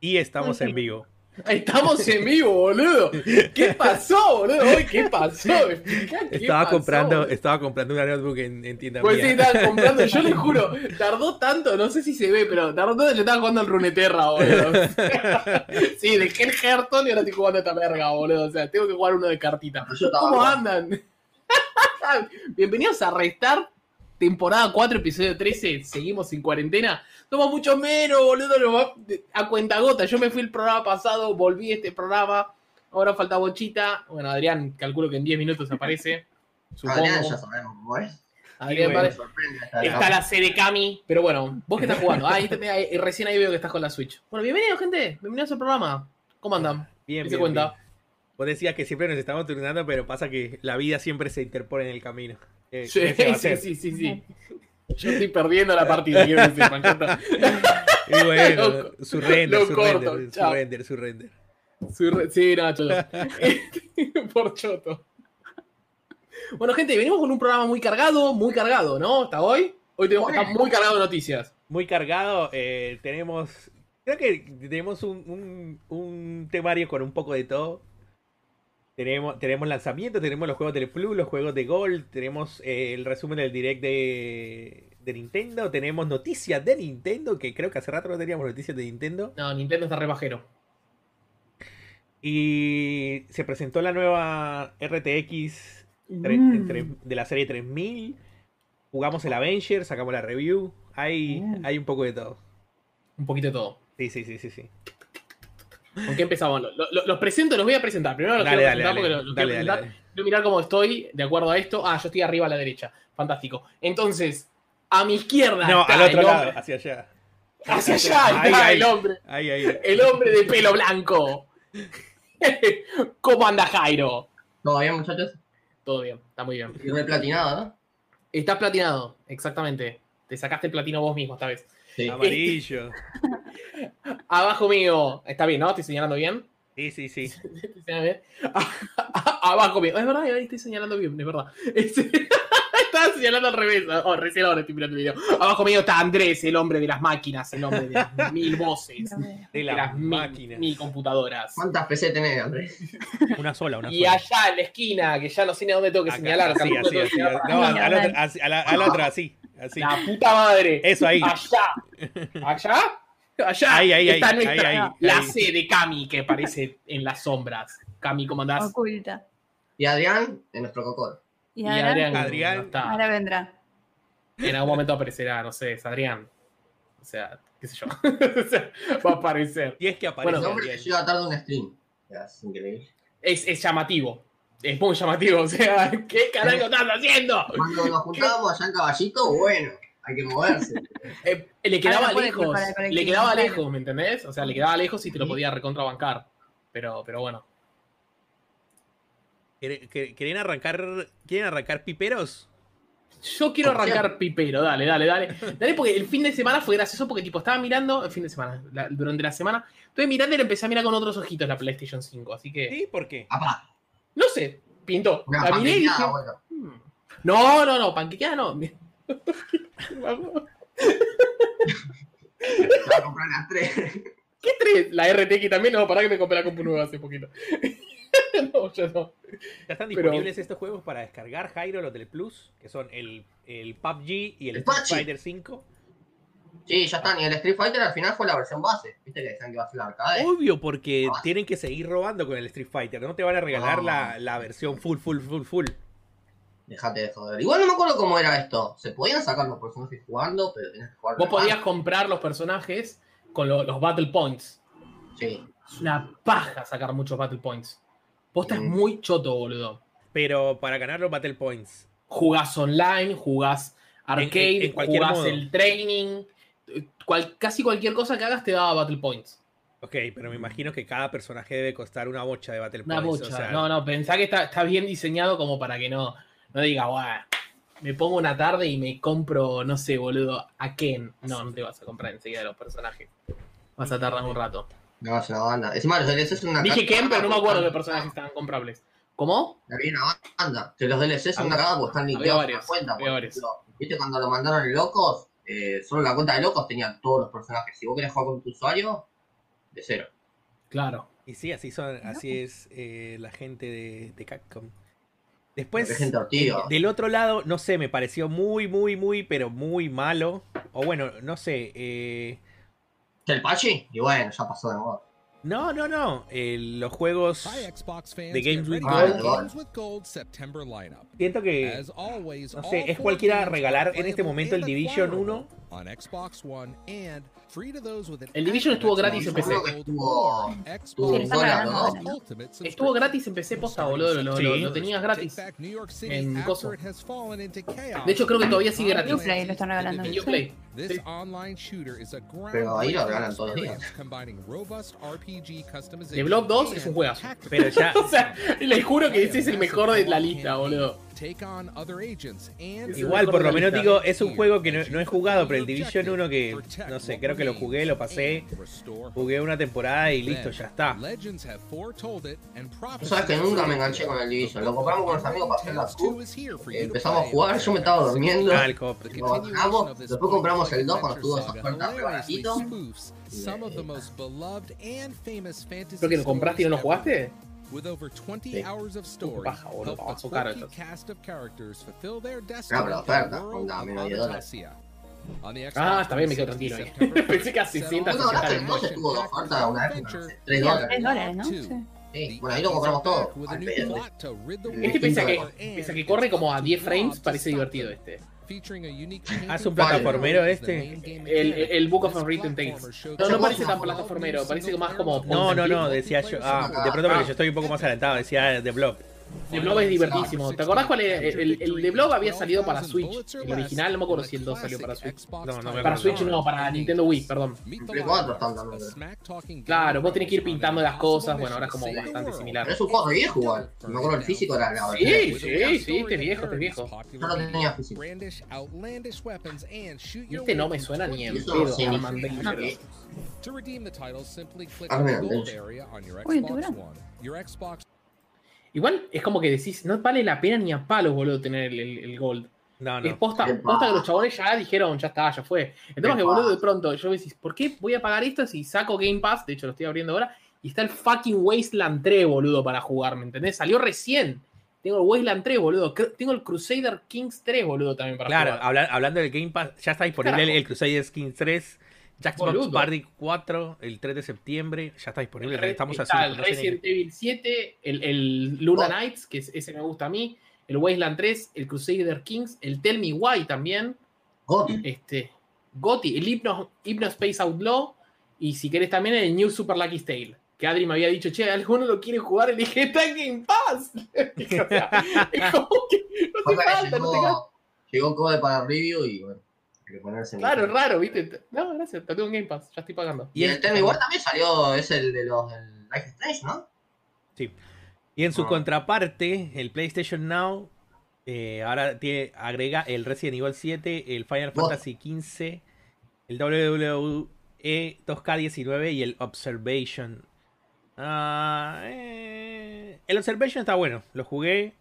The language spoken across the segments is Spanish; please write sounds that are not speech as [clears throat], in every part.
Y estamos en vivo. [laughs] Estamos en vivo, boludo. ¿Qué pasó, boludo? ¿Qué pasó? Qué Estaba pasó, comprando, estaba comprando una notebook en, en tienda Pues sí, estaba comprando, [laughs] yo le juro, tardó tanto, no sé si se ve, pero tardó tanto, le estaba jugando al Runeterra, boludo. [laughs] Sí, dejé el Hearthstone y ahora estoy jugando a esta verga, boludo. O sea, tengo que jugar uno de cartita. Yo ¿Cómo andan? Bienvenidos a Restar, temporada 4, episodio 13. Seguimos en cuarentena. Somos mucho menos, boludo. nos va- A cuenta gota. Yo me fui el programa pasado, volví a este programa. Ahora falta Bochita. Bueno, Adrián, calculo que en 10 minutos aparece. Supongo. Adrián ya sabemos cómo es. Adrián, vale. Esta Está la sede Cami, pero bueno, vos que estás jugando. Ah, ahí te- ahí- recién ahí veo que estás con la Switch. Bueno, bienvenidos, gente. Bienvenidos al programa. ¿Cómo andan? Bien, ¿Qué bien, se cuenta? bien. Vos decías que siempre nos estamos turnando, pero pasa que la vida siempre se interpone en el camino. Eh, Sí, [laughs] sí, sí, sí. Yo estoy perdiendo la partida, quiero está. [laughs] Y bueno, Lo- su render, lo su corto, render, su chao. render, su render. Soy re- Sí, no, choto. [laughs] Por choto. Bueno, gente, venimos con un programa muy cargado, muy cargado, ¿no? Hasta hoy. Hoy tenemos estar muy cargado de noticias. Muy cargado, eh, tenemos, creo que tenemos un, un- un temario con un poco de todo. Tenemos, tenemos lanzamientos, tenemos los juegos del Plus, los juegos de Gold, tenemos eh, el resumen del direct de, de Nintendo, tenemos noticias de Nintendo, que creo que hace rato no teníamos noticias de Nintendo. No, Nintendo está re bajero. Y se presentó la nueva RTX tre- Mm. de la serie 3000. Jugamos el Avenger, sacamos la review. Hay, Mm. hay un poco de todo. Un poquito de todo. Sí, sí, sí, sí, sí. ¿Con qué empezamos? Lo- lo- los presento, los voy a presentar. Primero los Dale, quiero dale, presentar dale, porque los, los dale, quiero dale, presentar. Quiero mirar cómo estoy de acuerdo a esto. Ah, yo estoy arriba a la derecha. Fantástico. Entonces, a mi izquierda No, está al otro el lado, hombre. hacia allá. Hacia allá Ahí, está ahí. el hombre. Ahí, ahí. El hombre de pelo blanco. ¿Cómo anda Jairo? ¿Todo bien, muchachos? Todo bien, está muy bien. Y replatinado, ¿no? Estás platinado, exactamente. Te sacaste el platino vos mismo esta vez. Sí. Amarillo. [laughs] Abajo mío, está bien, ¿no? ¿Estoy señalando bien? Sí, sí, sí. ¿Estoy señalando bien? Abajo mío. Es verdad, estoy señalando bien, es verdad. [laughs] Este- [laughs] Estaba señalando al revés. Oh, recién ahora estoy mirando el video. Abajo mío está Andrés, el hombre de las máquinas, el hombre de las mil voces. De De las las mil, máquinas. mil computadoras. ¿Cuántas PC tenés, Andrés? Una sola, una Y sola. allá en la esquina, que ya no sé ni a dónde tengo que Acá, señalar. así, así, así. No, a la otra, así, así. La puta madre. Eso ahí. Allá. Allá. Allá. Ahí, ahí, está ahí, nuestra, ahí, ahí, la ahí. C de Cami que aparece en las sombras. Cami, ¿cómo andás? Oculta. Y Adrián, en nuestro cocor. Y, Y Adrián, Adrián. no está. ahora vendrá. En algún momento aparecerá, no sé, es Adrián. O sea, qué sé yo. [laughs] O sea, va a aparecer. Y es que aparece El hombre que Adrián. llega tarde un stream. Es increíble. Es, es llamativo. Es muy llamativo. O sea, ¿qué carajo estás haciendo? Cuando nos juntábamos allá en Caballito, bueno, hay que moverse. Eh, le quedaba puede lejos. Le quedaba lejos, ¿me entendés? O sea, le quedaba lejos y te lo podía recontrabancar. Pero, pero bueno. ¿Quieren- quieren- ¿Quieren arrancar, ¿Quieren arrancar piperos? Yo quiero arrancar pipero, dale, dale, dale. Dale, porque el fin de semana fue gracioso porque tipo estaba mirando, el fin de semana, la- durante la semana, estuve mirando y le empecé a mirar con otros ojitos la PlayStation 5, así que, ¿Sí? ¿Por qué? Apá, no sé, pintó. una La miré y dije, panquequeada, bueno. "Hmm". no, no, no, panquequeada no. [laughs] A comprar las tres. ¿Qué tres? La RTX también, no, para que me compré la compu nueva hace poquito. [laughs] no, yo no. Ya están Pero- disponibles estos juegos para descargar, Jairo, los del Plus, que son el, el PUBG y el El Street Pachi. Fighter 5. Sí, ya están. Y el Street Fighter al final fue la versión base. Viste que decían que iba a ser la arcade. Obvio, porque Ah. tienen que seguir robando con el Street Fighter. No te van a regalar Ah. la, la versión full, full, full, full. Dejate de joder. Igual no me acuerdo cómo era esto. Se podían sacar los personajes jugando, pero tenías que jugar. Vos podías comprar los personajes con lo- los Battle Points. Sí. Es una paja sacar muchos Battle Points. Vos estás Mm. muy choto, boludo. Pero para ganar los Battle Points. jugás online, jugás arcade, En- en- en cualquier jugás modo. el training. Cual- casi cualquier cosa que hagas te daba Battle Points. Ok, pero me imagino que cada personaje debe costar una bocha de Battle Una Points. bocha. o sea, no, no, pensá que está, está bien diseñado como para que no, no diga, "Buah, me pongo una tarde y me compro, no sé, boludo, a Ken. No, no te vas a comprar enseguida los personajes. Vas a tardar un rato. No, es una banda. Encima los DLCs son una Dije Ken, pero no me acuerdo qué personajes estaban comprables. ¿Cómo? Había una banda. Que los DLCs son una cagada porque están había limpiados en varios, la cuenta. había por varios. ejemplo. Viste cuando lo mandaron locos, eh, solo la cuenta de locos tenía todos los personajes. Si vos querés jugar con tu usuario, de cero. Claro. Y sí, así son, así es eh, la gente de, de Capcom. Después, gente ortiga. del otro lado, no sé, me pareció muy, muy, muy, pero muy malo. O bueno, no sé. eh, ¿El Pachi? Y bueno, ya pasó de moda. No, no, no. eh, los juegos. The Games Get with Gold. Siento que. As always, no sé, es cualquiera regalar en este momento el Division acquirable 1. El Division estuvo gratis en PC. Estuvo- gratis en PC posta, boludo. Lo, lo- Sí. lo- lo tenías gratis. En coso. De hecho, creo que todavía sigue gratis. Uplay lo están regalando. En Uplay. This Sí. online shooter is a Pero ahí lo regalan todos los días. experience combining robust RPG customization The Block 2 es un juegazo. Pero ya. [laughs] O sea, les juro que ese es el mejor de la lista, boludo. Take on other agents and Es Igual, por lo menos digo, es un juego que no, no he jugado, pero el Division 1 que, no sé, creo que lo jugué, lo pasé, jugué una temporada y listo, ya está. Legends have foretold it and Tú sabes que nunca me enganché con el Division. Lo compramos con los amigos para hacer la Q. Empezamos a jugar, yo me estaba durmiendo. Ah. Lo bajamos, después compramos el 2 cuando estuvo esa oferta re baratito. Creo que lo compraste y no lo jugaste. With over 20 Sí. hours of story, help caro quirky cast of characters fulfill their pero destiny la in oferta, the world of the Ah, está bien, me quedo 360 tranquilo [laughs] Pensé que a 600 ¿Vos te acordás que 2 estuvo de oferta una vez? Adventure, 3 Sí, dólares. 3 dólares, ¿no? Sí. Sí, bueno, ahí lo compramos todo. The Este world pese a of que, war and pese a que corre como a 10 frames, parece divertido este. Ah, es un plataformero este. El, el Book of Unwritten Tales. No, no parece tan plataformero, parece más como. No, no, no, decía yo. Ah, de pronto porque yo estoy un poco más adelantado, decía The Blob. The Blob es divertísimo. ¿Te acordás cuál es? El, el The Blob había salido para Switch. El original, no me acuerdo si el 2 salió para Switch. No, no me Para. Switch no, para Nintendo Wii, perdón. En Play 4 están también. Claro, vos tenés que ir pintando las cosas, bueno, ahora es como bastante similar. Pero es un juego de viejo igual. Me acuerdo el físico era la Sí, sí, sí, este es viejo, este es viejo. Yo no tenía físico. Este no me suena ni en pedo. sí, no. Danger. To redeem the title, simply click Ah, the mira, gold de- area on your Uy, Xbox ¿tuvieron? One. Your Xbox Igual es como que decís, no vale la pena ni a palos, boludo, tener el, el- el Gold. No, Es no. posta, Qué posta que los chabones ya dijeron, ya está, ya fue. El tema es que, boludo, de pronto yo me decís, ¿por qué voy a pagar esto si saco Game Pass? De hecho, lo estoy abriendo ahora. Y está el fucking Wasteland 3, boludo, para jugar, ¿me entendés? Salió recién. Tengo el Wasteland 3, boludo. Tengo el Crusader Kings 3, boludo, también para Claro, jugar. habla- hablando del Game Pass, ya está disponible el, Crusader Skins 3, Jackbox Boludo. Party 4, el 3 de septiembre, ya está disponible. Re- Estamos está el no sé ni- Resident Evil 7, el, el Luna Oh. Knights, que es- ese me gusta a mí, el Wasteland 3, el Crusader Kings, el Tell Me Why también, Goti. este, Gotti, el Hypno, Hypno Space Outlaw, y si querés también el New Super Lucky Tale. Que Adri me había dicho, che, ¿alguno lo quiere jugar? Y le dije, está en Game Pass. [laughs] O sea, [laughs] es como que no te falta, no te llegó, llegó Code para review y bueno, que ponerse en Claro, es raro, ¿viste? No, gracias, te tengo en Game Pass, ya estoy pagando. Y el tema igual también salió, es el de los del Life Strange, ¿no? Y en su Ah. contraparte, el PlayStation Now eh, ahora tiene, agrega el Resident Evil 7, el Final Vos. Fantasy 15, el WWE 2K19 y el Observation. Ah, eh, el Observation está bueno, lo jugué.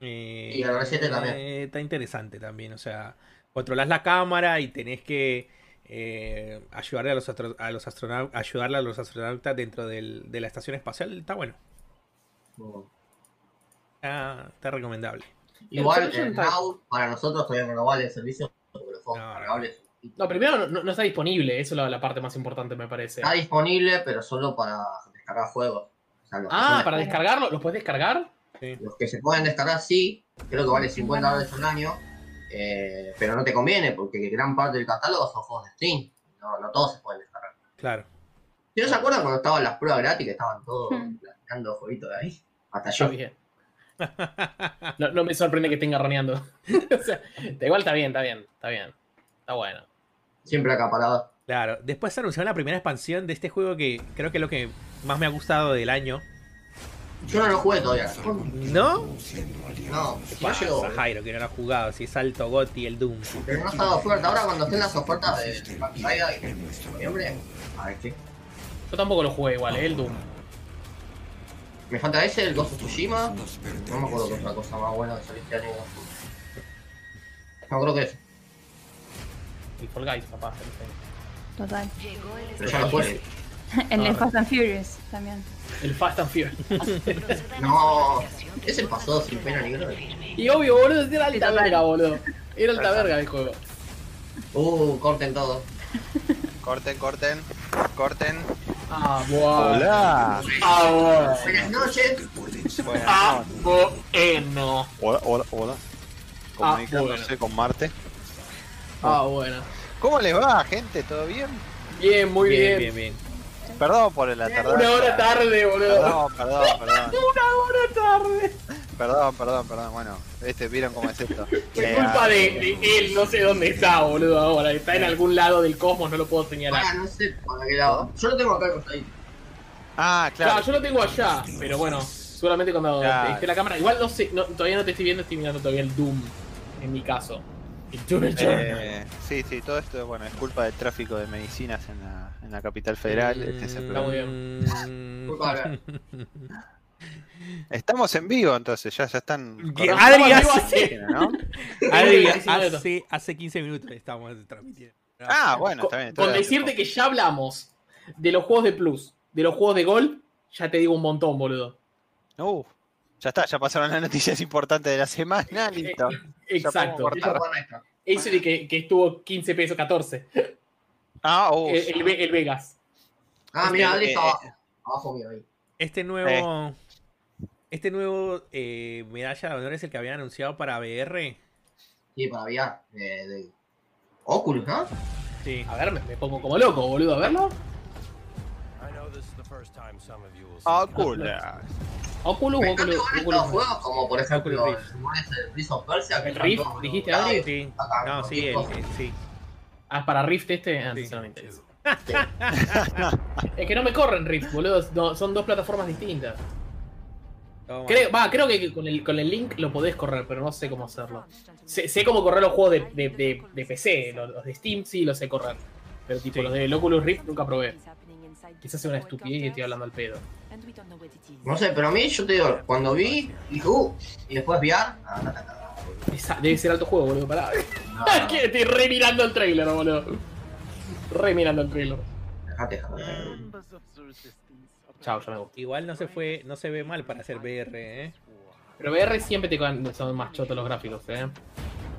eh, Y el R7 también. eh, está interesante también, o sea, controlas la cámara y tenés que eh, ayudarle a los, astro- a los astronautas, ayudarle a los astronautas dentro del- de la estación espacial, está bueno. Está, está recomendable. Igual el Now para nosotros todavía no vale el servicio porque los No, no. cargables No, primero no, está disponible, eso es la, la parte más importante, me parece. está disponible, pero solo para descargar juegos. O sea, los, que Ah, para descargarlo, ¿lo puedes descargar? los que se pueden descargar sí, creo que vale 50 dólares al año, eh, pero no te conviene porque gran parte del catálogo son juegos de Steam. No, no todos se pueden descargar. Claro. ¿Sí no se acuerdan cuando estaban las pruebas gratis que estaban todos Hmm. platicando jueguitos de ahí? Hasta Yo yo. [laughs] No, no me sorprende que estén garroneando. [laughs] o sea, igual está bien, está bien, está bien. Está bueno. Siempre acaparado. Claro. Después se anunció la primera expansión de este juego que creo que es lo que más me ha gustado del año. Yo no lo jugué todavía. ¿No? No, ¿Qué no llegó. pasa, Jairo, que no lo ha jugado? Si es Alto Gotti el Doom. Pero no ha estado fuerte. Ahora cuando estén las ofertas de noviembre, a ver qué. Yo tampoco lo jugué igual, ¿eh? el Doom. Me falta ese, el Ghost of Tsushima. No me acuerdo qué otra cosa más buena que salió este año. No creo que es. El Fall Guys, papá. Total. Pero ya lo jugué. [laughs] El de Ah. Fast and Furious también. El Fast and Furious. [laughs] No, ese pasó sin pena ni gloria. Y obvio, boludo, era alta verga, boludo. Era alta verga el juego. Uh, corten todo. Corten, corten, corten. Ah, bueno. Hola. Ah, bueno. Buenas noches. Ah, bueno. Hola, hola, hola. Ah, Comunicándose bueno. con Marte. Ah, bueno. ¿Cómo les va, gente? ¿Todo bien? Bien, muy bien. bien, bien, bien. Perdón por la tardanza. Una hora tarde, boludo. Perdón, perdón, perdón. [laughs] Una hora tarde. Perdón, perdón, perdón. Bueno, este, vieron cómo es esto. [laughs] Es Eh, culpa ah, de, de él, no sé dónde está, boludo, ahora. Está en algún lado del cosmos, no lo puedo señalar. Ahora no sé para qué lado. Yo lo tengo acá costadito. Ah, Claro, claro. yo lo tengo allá, pero bueno, seguramente cuando Claro. esté la cámara. Igual no sé, no, todavía no te estoy viendo, estoy mirando todavía el Doom, en mi caso. Eh, sí, sí, todo esto bueno, es culpa del tráfico de medicinas en la, en la capital federal. Este es el Está muy [laughs] problema. [laughs] Estamos en vivo entonces, ya, ya están. Adri hace- ¿no? [laughs] Adri, 19 minutos. hace, hace 15 minutos estamos transmitiendo. Ah, bueno, Con, está bien. con decirte que ya hablamos de los juegos de Plus, de los juegos de Gold, ya te digo un montón, boludo. Uh, ya está, ya pasaron las noticias importantes de la semana, listo. Exacto. Ese de que, que estuvo 15 pesos 14. Ah, uh, el, el Ve- el Vegas. Ah, mira, Adri Eh, está abajo. Abajo ahí. Este nuevo. Este nuevo eh, medalla de honor es el que habían anunciado para VR. Sí, para VR. Eh, de Oculus, ¿no? Sí. A ver, me, me pongo como loco, boludo, a verlo. cool. [laughs] Oculus, Me Oculus, Oculus. juegos como por ejemplo Oculus el rumores del Prince of Persia. que ¿El están Rift? ¿Dijiste. Adri? Sí. No, sí, el- sí. Ah, para Rift este, ah, Sí. eso no me interesa. Es que no me corren Rift, boludo. no, son dos plataformas distintas. Toma. Creo, va, creo que con el, con el link lo podés correr, pero no sé cómo hacerlo. Sé, sé cómo correr los juegos de, de, de- de PC, los, los de Steam sí los sé correr. Pero tipo Sí. los de Oculus Rift nunca probé. Quizás sea una estupidez y estoy hablando al pedo. No sé, pero a mí, yo te digo, cuando vi, dije, uh, y después VR, ah. Esa- debe ser alto juego, boludo, pará. [laughs] Que estoy re mirando el trailer, boludo. Re mirando el trailer. dejate, dejate. Chao, ya me gusta. Igual no se fue, no se ve mal para hacer VR, ¿eh? Pero VR siempre te con- son más chotos los gráficos, eh.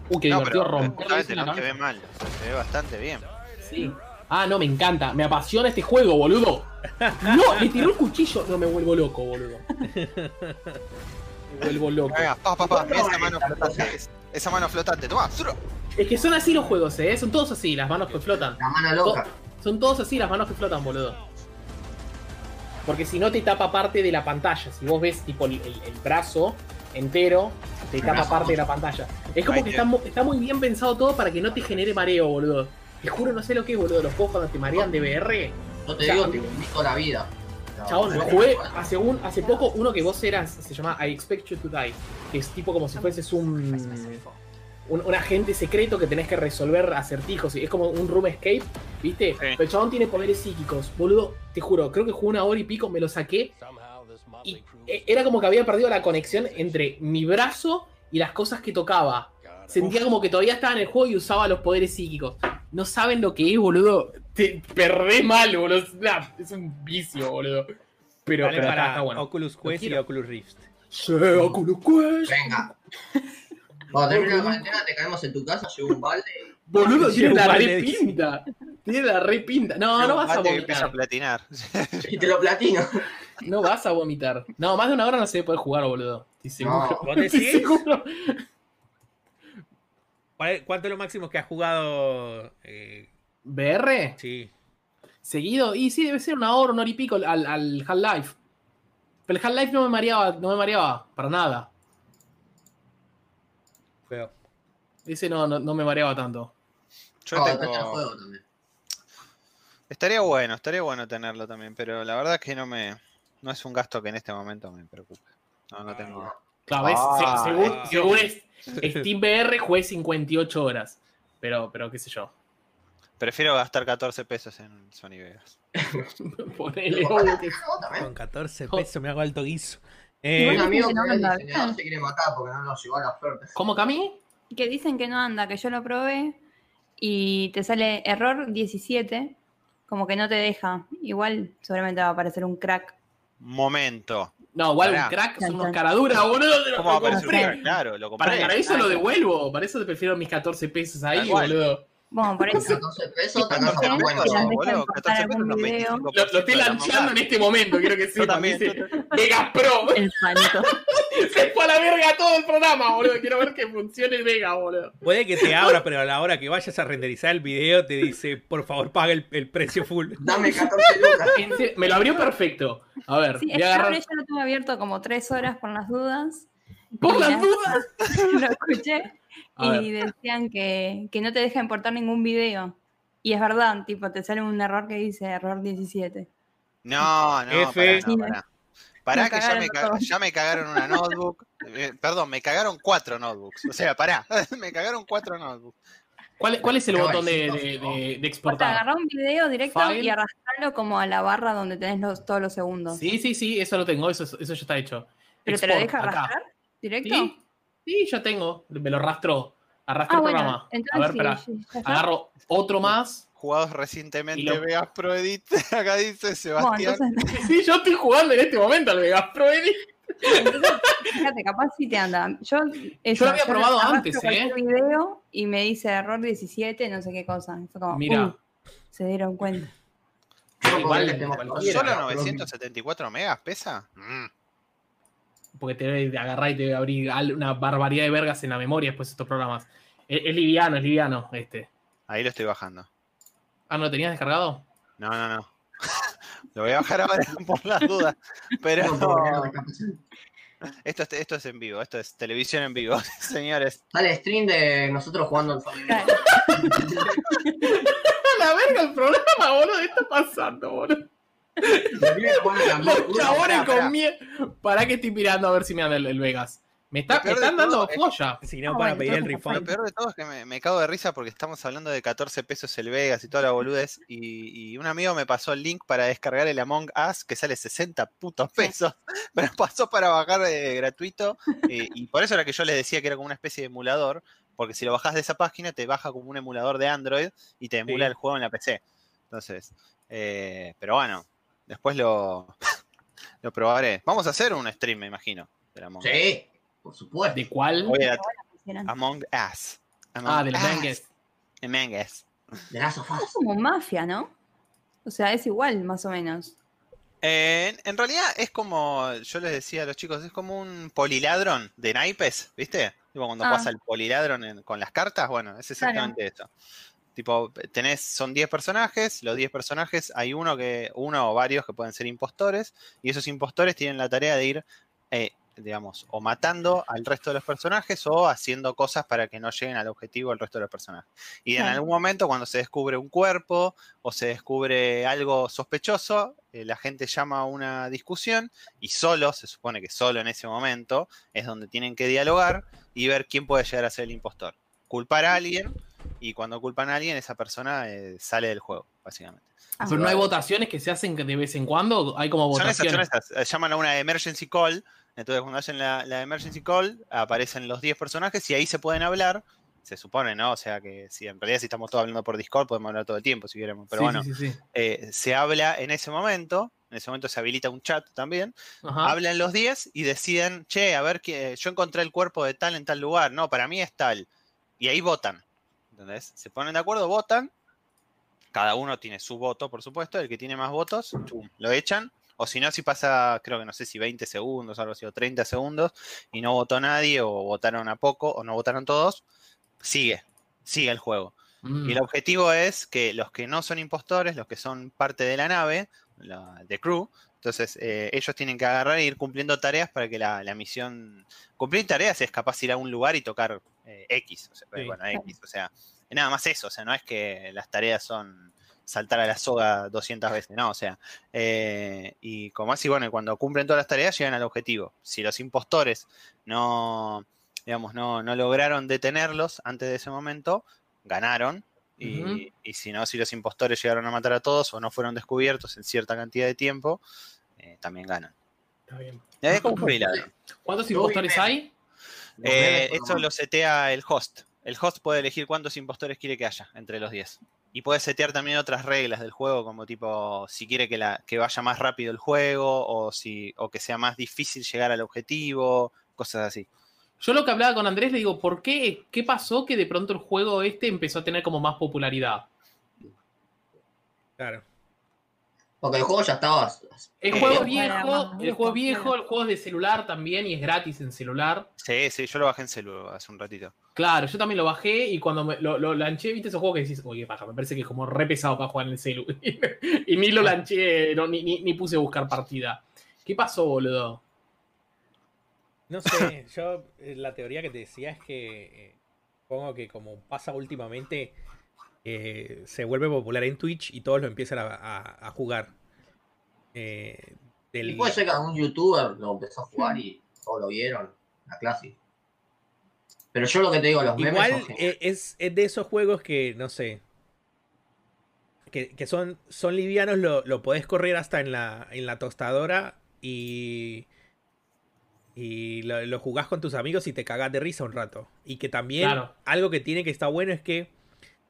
Uh, qué No, divertido pero romper justamente no se ve mal, se ve bastante bien. Sí. Ah, no, me encanta. Me apasiona este juego, boludo. No, [laughs] me tiró el cuchillo. No, me vuelvo loco, boludo. Me vuelvo loco. Venga, pa, pa, pa, esa mano flotante. es- Esa mano flotante, toma. Es que son así los juegos, eh. Son todos así, las manos que flotan. La mano loca. Son todos así las manos que flotan, boludo. Porque si no te tapa parte de la pantalla. Si vos ves tipo el, el- el brazo entero, te tapa parte de la pantalla. Es como que está muy bien pensado todo para que no te genere mareo, boludo. Te juro, no sé lo que es, boludo. Los juegos cuando te marean de VR. Yo te O sea, digo, te invito a la vida. No, Chabón, no, jugué no, hace, un, hace poco uno que vos eras, se llama I Expect You to Die, que es tipo como si fueses un, un, un agente secreto que tenés que resolver acertijos, y es como un room escape, ¿viste? Pero el chabón tiene poderes psíquicos, boludo, te juro, creo que jugué una hora y pico, me lo saqué, y e- era como que había perdido la conexión entre mi brazo y las cosas que tocaba. Sentía como que todavía estaba en el juego y usaba los poderes psíquicos. No saben lo que es, boludo. Te perdés mal, boludo. Es, una- es un vicio, boludo. Pero, pero para está, está bueno. Oculus Quest y. Oculus Rift. Sí, Oculus Quest. Venga. Cuando termine la cuarentena, te caemos en tu casa, llevo un balde. Boludo, tiene la un re balde de- pinta. Tiene la re pinta. No, no vas a empieza a vomitar. platinar. Y te lo platino. No vas a vomitar. No, más de una hora no se debe poder jugar, boludo. Estoy seguro. No. ¿Vos [laughs] decís? seguro. ¿Cuál- ¿Cuánto es lo máximo que has jugado? Eh, ¿VR? sí. ¿Seguido? Y sí, debe ser una hora, una hora y pico al, al Half-Life. Pero el Half-Life no me mareaba, no me mareaba, para nada. Feo. Ese no, no, no me mareaba tanto. Yo No, tengo- también. Estaría bueno, estaría bueno tenerlo también, pero la verdad es que no me. No es un gasto que en este momento me preocupe. No, no tengo. Claro, Ah, según, eh. según es- [laughs] Steam VR jugué 58 horas. Pero, pero qué sé yo. Prefiero gastar 14 pesos en Sony Vegas. [laughs] Ponele, también. Con 14 Jo- pesos me hago alto guiso. Eh, Bueno, amigo que no anda. se quiere matar porque no nos llegó a la oferta. ¿Cómo, Cami? Que dicen que no anda, que yo lo probé y te sale error 17 Como que no te deja. Igual seguramente va a aparecer un crack. Momento. No, igual Pará. un crack son unos caraduras, boludo. te lo ¿Cómo compré. crack? Claro, lo compré. Para, para eso lo devuelvo. Para eso te prefiero mis 14 pesos ahí, boludo. Bueno, por eso. 14 pesos, Porque alcanza no bueno. boludo, importar 14 algún pesos, video. 25% Lo, lo estoy de la lanchando en este momento, quiero que Yo sepan. también. Yo- yo- Vegas Pro. El santo. [laughs] Se fue a la verga todo el programa, boludo. Quiero ver que funcione el Vega, boludo. Puede que te abra, pero a la hora que vayas a renderizar el video te dice, por favor, paga el, el precio full. Dame 14 lucas. [laughs] Me lo abrió perfecto. A ver, Sí, voy a esta agarrar. ya lo tuve abierto como tres horas por las dudas. Por las la- dudas. [laughs] Lo escuché [laughs] A y decían que, que no te deja importar ningún video. Y es verdad, tipo, te sale un error que dice error 17. No, no, F. pará, no, pará. Pará que ya me, ya me cagaron una notebook. Eh, perdón, me cagaron cuatro notebooks. O sea, pará, [laughs] me cagaron cuatro notebooks. ¿Cuál, cuál es el botón de, de, de- exportar? agarrá un video directo File. y arrastrarlo como a la barra donde tenés los, todos los segundos. Sí, sí, sí, eso lo tengo, eso, eso ya está hecho. ¿Pero te lo deja acá. arrastrar directo? Sí, sí, ya tengo. Me lo arrastro. Arrastro Ah, el bueno, programa. entonces a ver, sí, espera. sí. Agarro otro más. Jugados recientemente lo- Vegas Pro Edit. [laughs] Acá dice Bueno, Sebastián. entonces, [laughs] Sí, yo estoy jugando en este momento al Vegas Pro Edit. entonces, fíjate, capaz sí te anda. Yo, eso, Yo lo había probado antes, ¿eh? video y me dice error 17, no sé qué cosa. Fue como, Mira. uh, se dieron cuenta. ¿Solo pero- 974 megas pesa? Mm. Porque te debe agarrar y te debe abrir una barbaridad de vergas en la memoria después de estos programas. Es, es liviano, es liviano este. Ahí lo estoy bajando. Ah, ¿no lo tenías descargado? No, no, no. [laughs] Lo voy a bajar ahora [laughs] por las dudas. Pero esto, es- esto es en vivo, esto es televisión en vivo, [laughs] señores. Sale stream de nosotros jugando al la verga el programa, boludo! ¿Qué está pasando, boludo? Los chabones pará, pará. con miedo. ¿Para qué estoy mirando a ver si me anda el, el Vegas? Me, está, me están dando es- joya. Si no, para pedir el refund. Lo peor de todo es que me, me cago de risa porque estamos hablando de 14 pesos el Vegas y toda la boludez. Y, y un amigo me pasó el link para descargar el Among Us que sale 60 putos pesos. [laughs] Me lo pasó para bajar eh, gratuito. eh, y por eso era que yo les decía que era como una especie de emulador. Porque si lo bajas de esa página, te baja como un emulador de Android y te emula Sí. el juego en la PC. Entonces, eh, pero bueno, después lo, lo probaré. Vamos a hacer un stream, me imagino. Del Among Us. Sí, por supuesto. ¿De cuál? Voy a-. Among Us. Among Ah, de los Us. Mengues. Among Us. De Last of Es como mafia, ¿no? O sea, es igual, más o menos. Eh, en realidad es como, yo les decía a los chicos, es como un poliladron de naipes, ¿viste? Tipo cuando Ah. pasa el poliladron en- con las cartas, bueno, es exactamente eso. Tipo, tenés, son 10 personajes, los 10 personajes, hay uno que, uno o varios que pueden ser impostores, y esos impostores tienen la tarea de ir, eh, digamos, o matando al resto de los personajes o haciendo cosas para que no lleguen al objetivo el resto de los personajes. Y en algún momento, cuando se descubre un cuerpo o se descubre algo sospechoso, eh, la gente llama a una discusión y solo, se supone que solo en ese momento, es donde tienen que dialogar y ver quién puede llegar a ser el impostor. Culpar a alguien y cuando culpan a alguien, esa persona eh, sale del juego, básicamente. Ah, Pero no hay votaciones que se hacen de vez en cuando. Hay como Son esas, votaciones. son esas, eh, llaman a una emergency call. Entonces, cuando hacen la, la emergency call, aparecen los 10 personajes y ahí se pueden hablar. Se supone, ¿no? O sea que si en realidad si estamos todos hablando por Discord, podemos hablar todo el tiempo si queremos. Pero Sí, bueno, sí, sí, sí. eh, se habla en ese momento. En ese momento se habilita un chat también. Ajá. Hablan los 10 y deciden, che, a ver, que yo encontré el cuerpo de tal en tal lugar. No, para mí es tal. Y ahí votan. ¿Entendés? Se ponen de acuerdo, votan. Cada uno tiene su voto, por supuesto. El que tiene más votos, lo echan. O si no, si pasa, creo que no sé si 20 segundos, algo así, o 30 segundos, y no votó nadie, o votaron a poco, o no votaron todos, sigue, sigue el juego. Mm. Y el objetivo es que los que no son impostores, los que son parte de la nave, la, de crew, entonces eh, ellos tienen que agarrar e ir cumpliendo tareas para que la, la misión. Cumplir tareas es capaz ir a un lugar y tocar eh, X, o sea, Sí. bueno, X, o sea, nada más eso, o sea, no es que las tareas son saltar a la soga 200 veces, no, o sea, eh, y como así, bueno, y cuando cumplen todas las tareas llegan al objetivo. Si los impostores no, digamos, no, no lograron detenerlos antes de ese momento, ganaron. Y, si no, si los impostores llegaron a matar a todos o no fueron descubiertos en cierta cantidad de tiempo, eh, también ganan. Está bien. Es como. ¿Cuántos impostores hay? Eh, por lo setea el host. El host puede elegir cuántos impostores quiere que haya entre los 10. Y puedes setear también otras reglas del juego, como tipo si quiere que, la, que vaya más rápido el juego, o si, o que sea más difícil llegar al objetivo, cosas así. Yo lo que hablaba con Andrés le digo, ¿por qué? ¿Qué pasó que de pronto el juego este empezó a tener como más popularidad? Claro. Porque el juego ya estaba. El Eh, juego bueno, viejo, el juego viejo, el juego es de celular también y es gratis en celular. Sí, sí, yo lo bajé en celu hace un ratito. Claro, yo también lo bajé y cuando me- lo, lo lanché, viste esos juegos que decís, oye, paja, me parece que es como re pesado para jugar en el celu. [laughs] y ni lo [laughs] lanché, no, ni, ni, ni puse a buscar partida. ¿Qué pasó, boludo? No sé, yo eh, la teoría que te decía es que eh, supongo que como pasa últimamente, eh, se vuelve popular en Twitch y todos lo empiezan a, a- a jugar. Del- Y puede ser que algún youtuber lo empezó a jugar y todos lo vieron. La clásica. Pero yo lo que te digo, los memes Igual son geniales. es, es de esos juegos que, no sé, que, que son, son livianos, lo, lo podés correr hasta en la, en la tostadora y, y lo, lo jugás con tus amigos y te cagás de risa un rato. Y que también Claro. algo que tiene que está bueno es que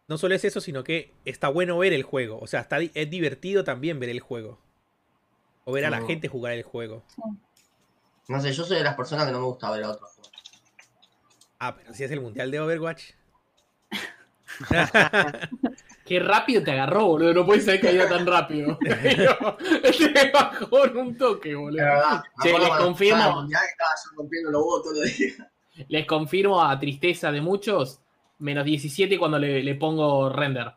no solo es eso, sino que está bueno ver el juego. O sea, está, es divertido también ver el juego. O ver a la Mm. gente jugar el juego. No sé, yo soy de las personas que no me gusta ver a otros. Ah, pero si es el mundial de Overwatch. [laughs] Qué rápido te agarró, boludo. No puedes saber que iba tan rápido. [laughs] [laughs] te bajó en un toque, boludo. De verdad. Che, les confirmo. estaba en el mundial, estaba yo rompiendo los huevos todos los días. [laughs] Les confirmo a tristeza de muchos, menos 17 cuando le, le pongo render.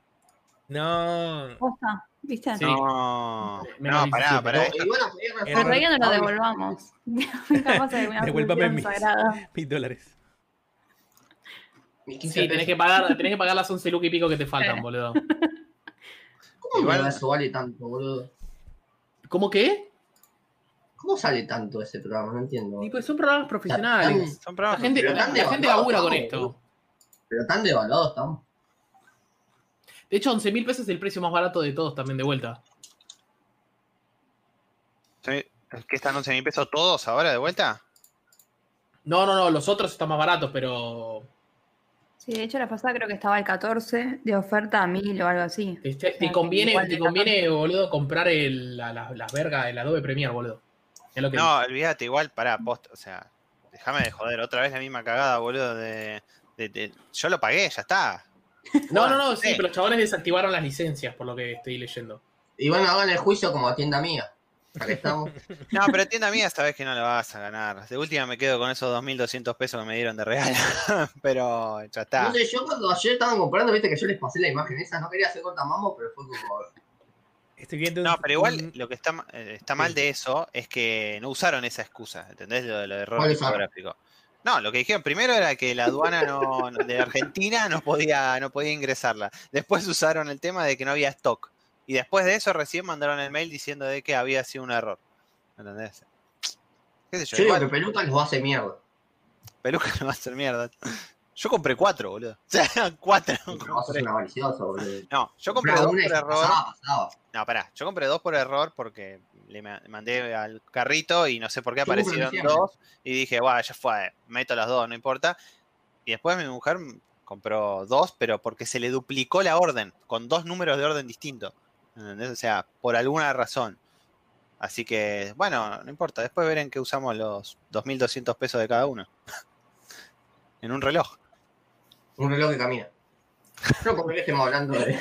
no. Posta, ¿viste? Sí. No, Menos no, pará, 17. pará. Todavía no lo devolvamos. Capaz de Devuélvame mis, mis dólares. Mis 15 Sí, tenés que pagar, tenés que pagar las 11 lucas y pico que te faltan, boludo. [laughs] ¿Cómo Igual- eso vale tanto, boludo? ¿Cómo qué? ¿Cómo sale tanto ese programa? No entiendo. Y pues son programas profesionales. Son La programas gente, la, tan la gente devaluados labura con esto. Pero tan devaluados estamos. De hecho, 11 mil pesos es el precio más barato de todos también de vuelta. Sí, ¿Es que están 11 mil pesos todos ahora de vuelta? No, no, no, los otros están más baratos, pero Sí, de hecho la pasada creo que estaba el 14 de oferta a 1000 o algo así. te, te- conviene, te conviene, boludo, comprar el, la, la, las vergas, el Adobe Premiere, boludo. Es lo que No, olvídate, igual, pará, post, o sea, déjame de joder, otra vez la misma cagada, boludo, de, de- de- yo lo pagué, ya está. No, no, no, sí, Sí. pero los chabones desactivaron las licencias, por lo que estoy leyendo. Y bueno, hagan el juicio como a tienda mía. Estamos. No, pero tienda mía esta vez que no lo vas a ganar. De última me quedo con esos 2.200 pesos que me dieron de regalo, [laughs] pero ya está. No sé, yo cuando ayer estaban comprando, viste que yo les pasé la imagen esa, no quería hacer corta mambo, pero fue como. Estoy viendo un- No, pero igual un- lo que está, eh, está mal de eso es que no usaron esa excusa, ¿entendés? Lo, de- lo de error tipográfico. No, lo que dijeron primero era que la aduana no, no- de Argentina no podía, no podía ingresarla. Después usaron el tema de que no había stock. Y después de eso recién mandaron el mail diciendo de que había sido un error. ¿Entendés? ¿Qué sé yo? Yo digo que Peluca los hace mierda. Peluca no va a ser mierda. Yo compré cuatro, boludo. O sea, [laughs] cuatro. Compré. No, yo compré dos por error. pasaba, pasaba. No, pará, yo compré dos por error porque le ma- mandé al carrito y no sé por qué aparecieron dos y dije, bueno, ya fue, meto las dos, no importa. Y después mi mujer compró dos, pero porque se le duplicó la orden, con dos números de orden distintos. ¿Entendés? O sea, por alguna razón. Así que, bueno, no importa, después verán que usamos los 2.200 pesos de cada uno. en un reloj. Un reloj que camina. No porque estemos hablando de.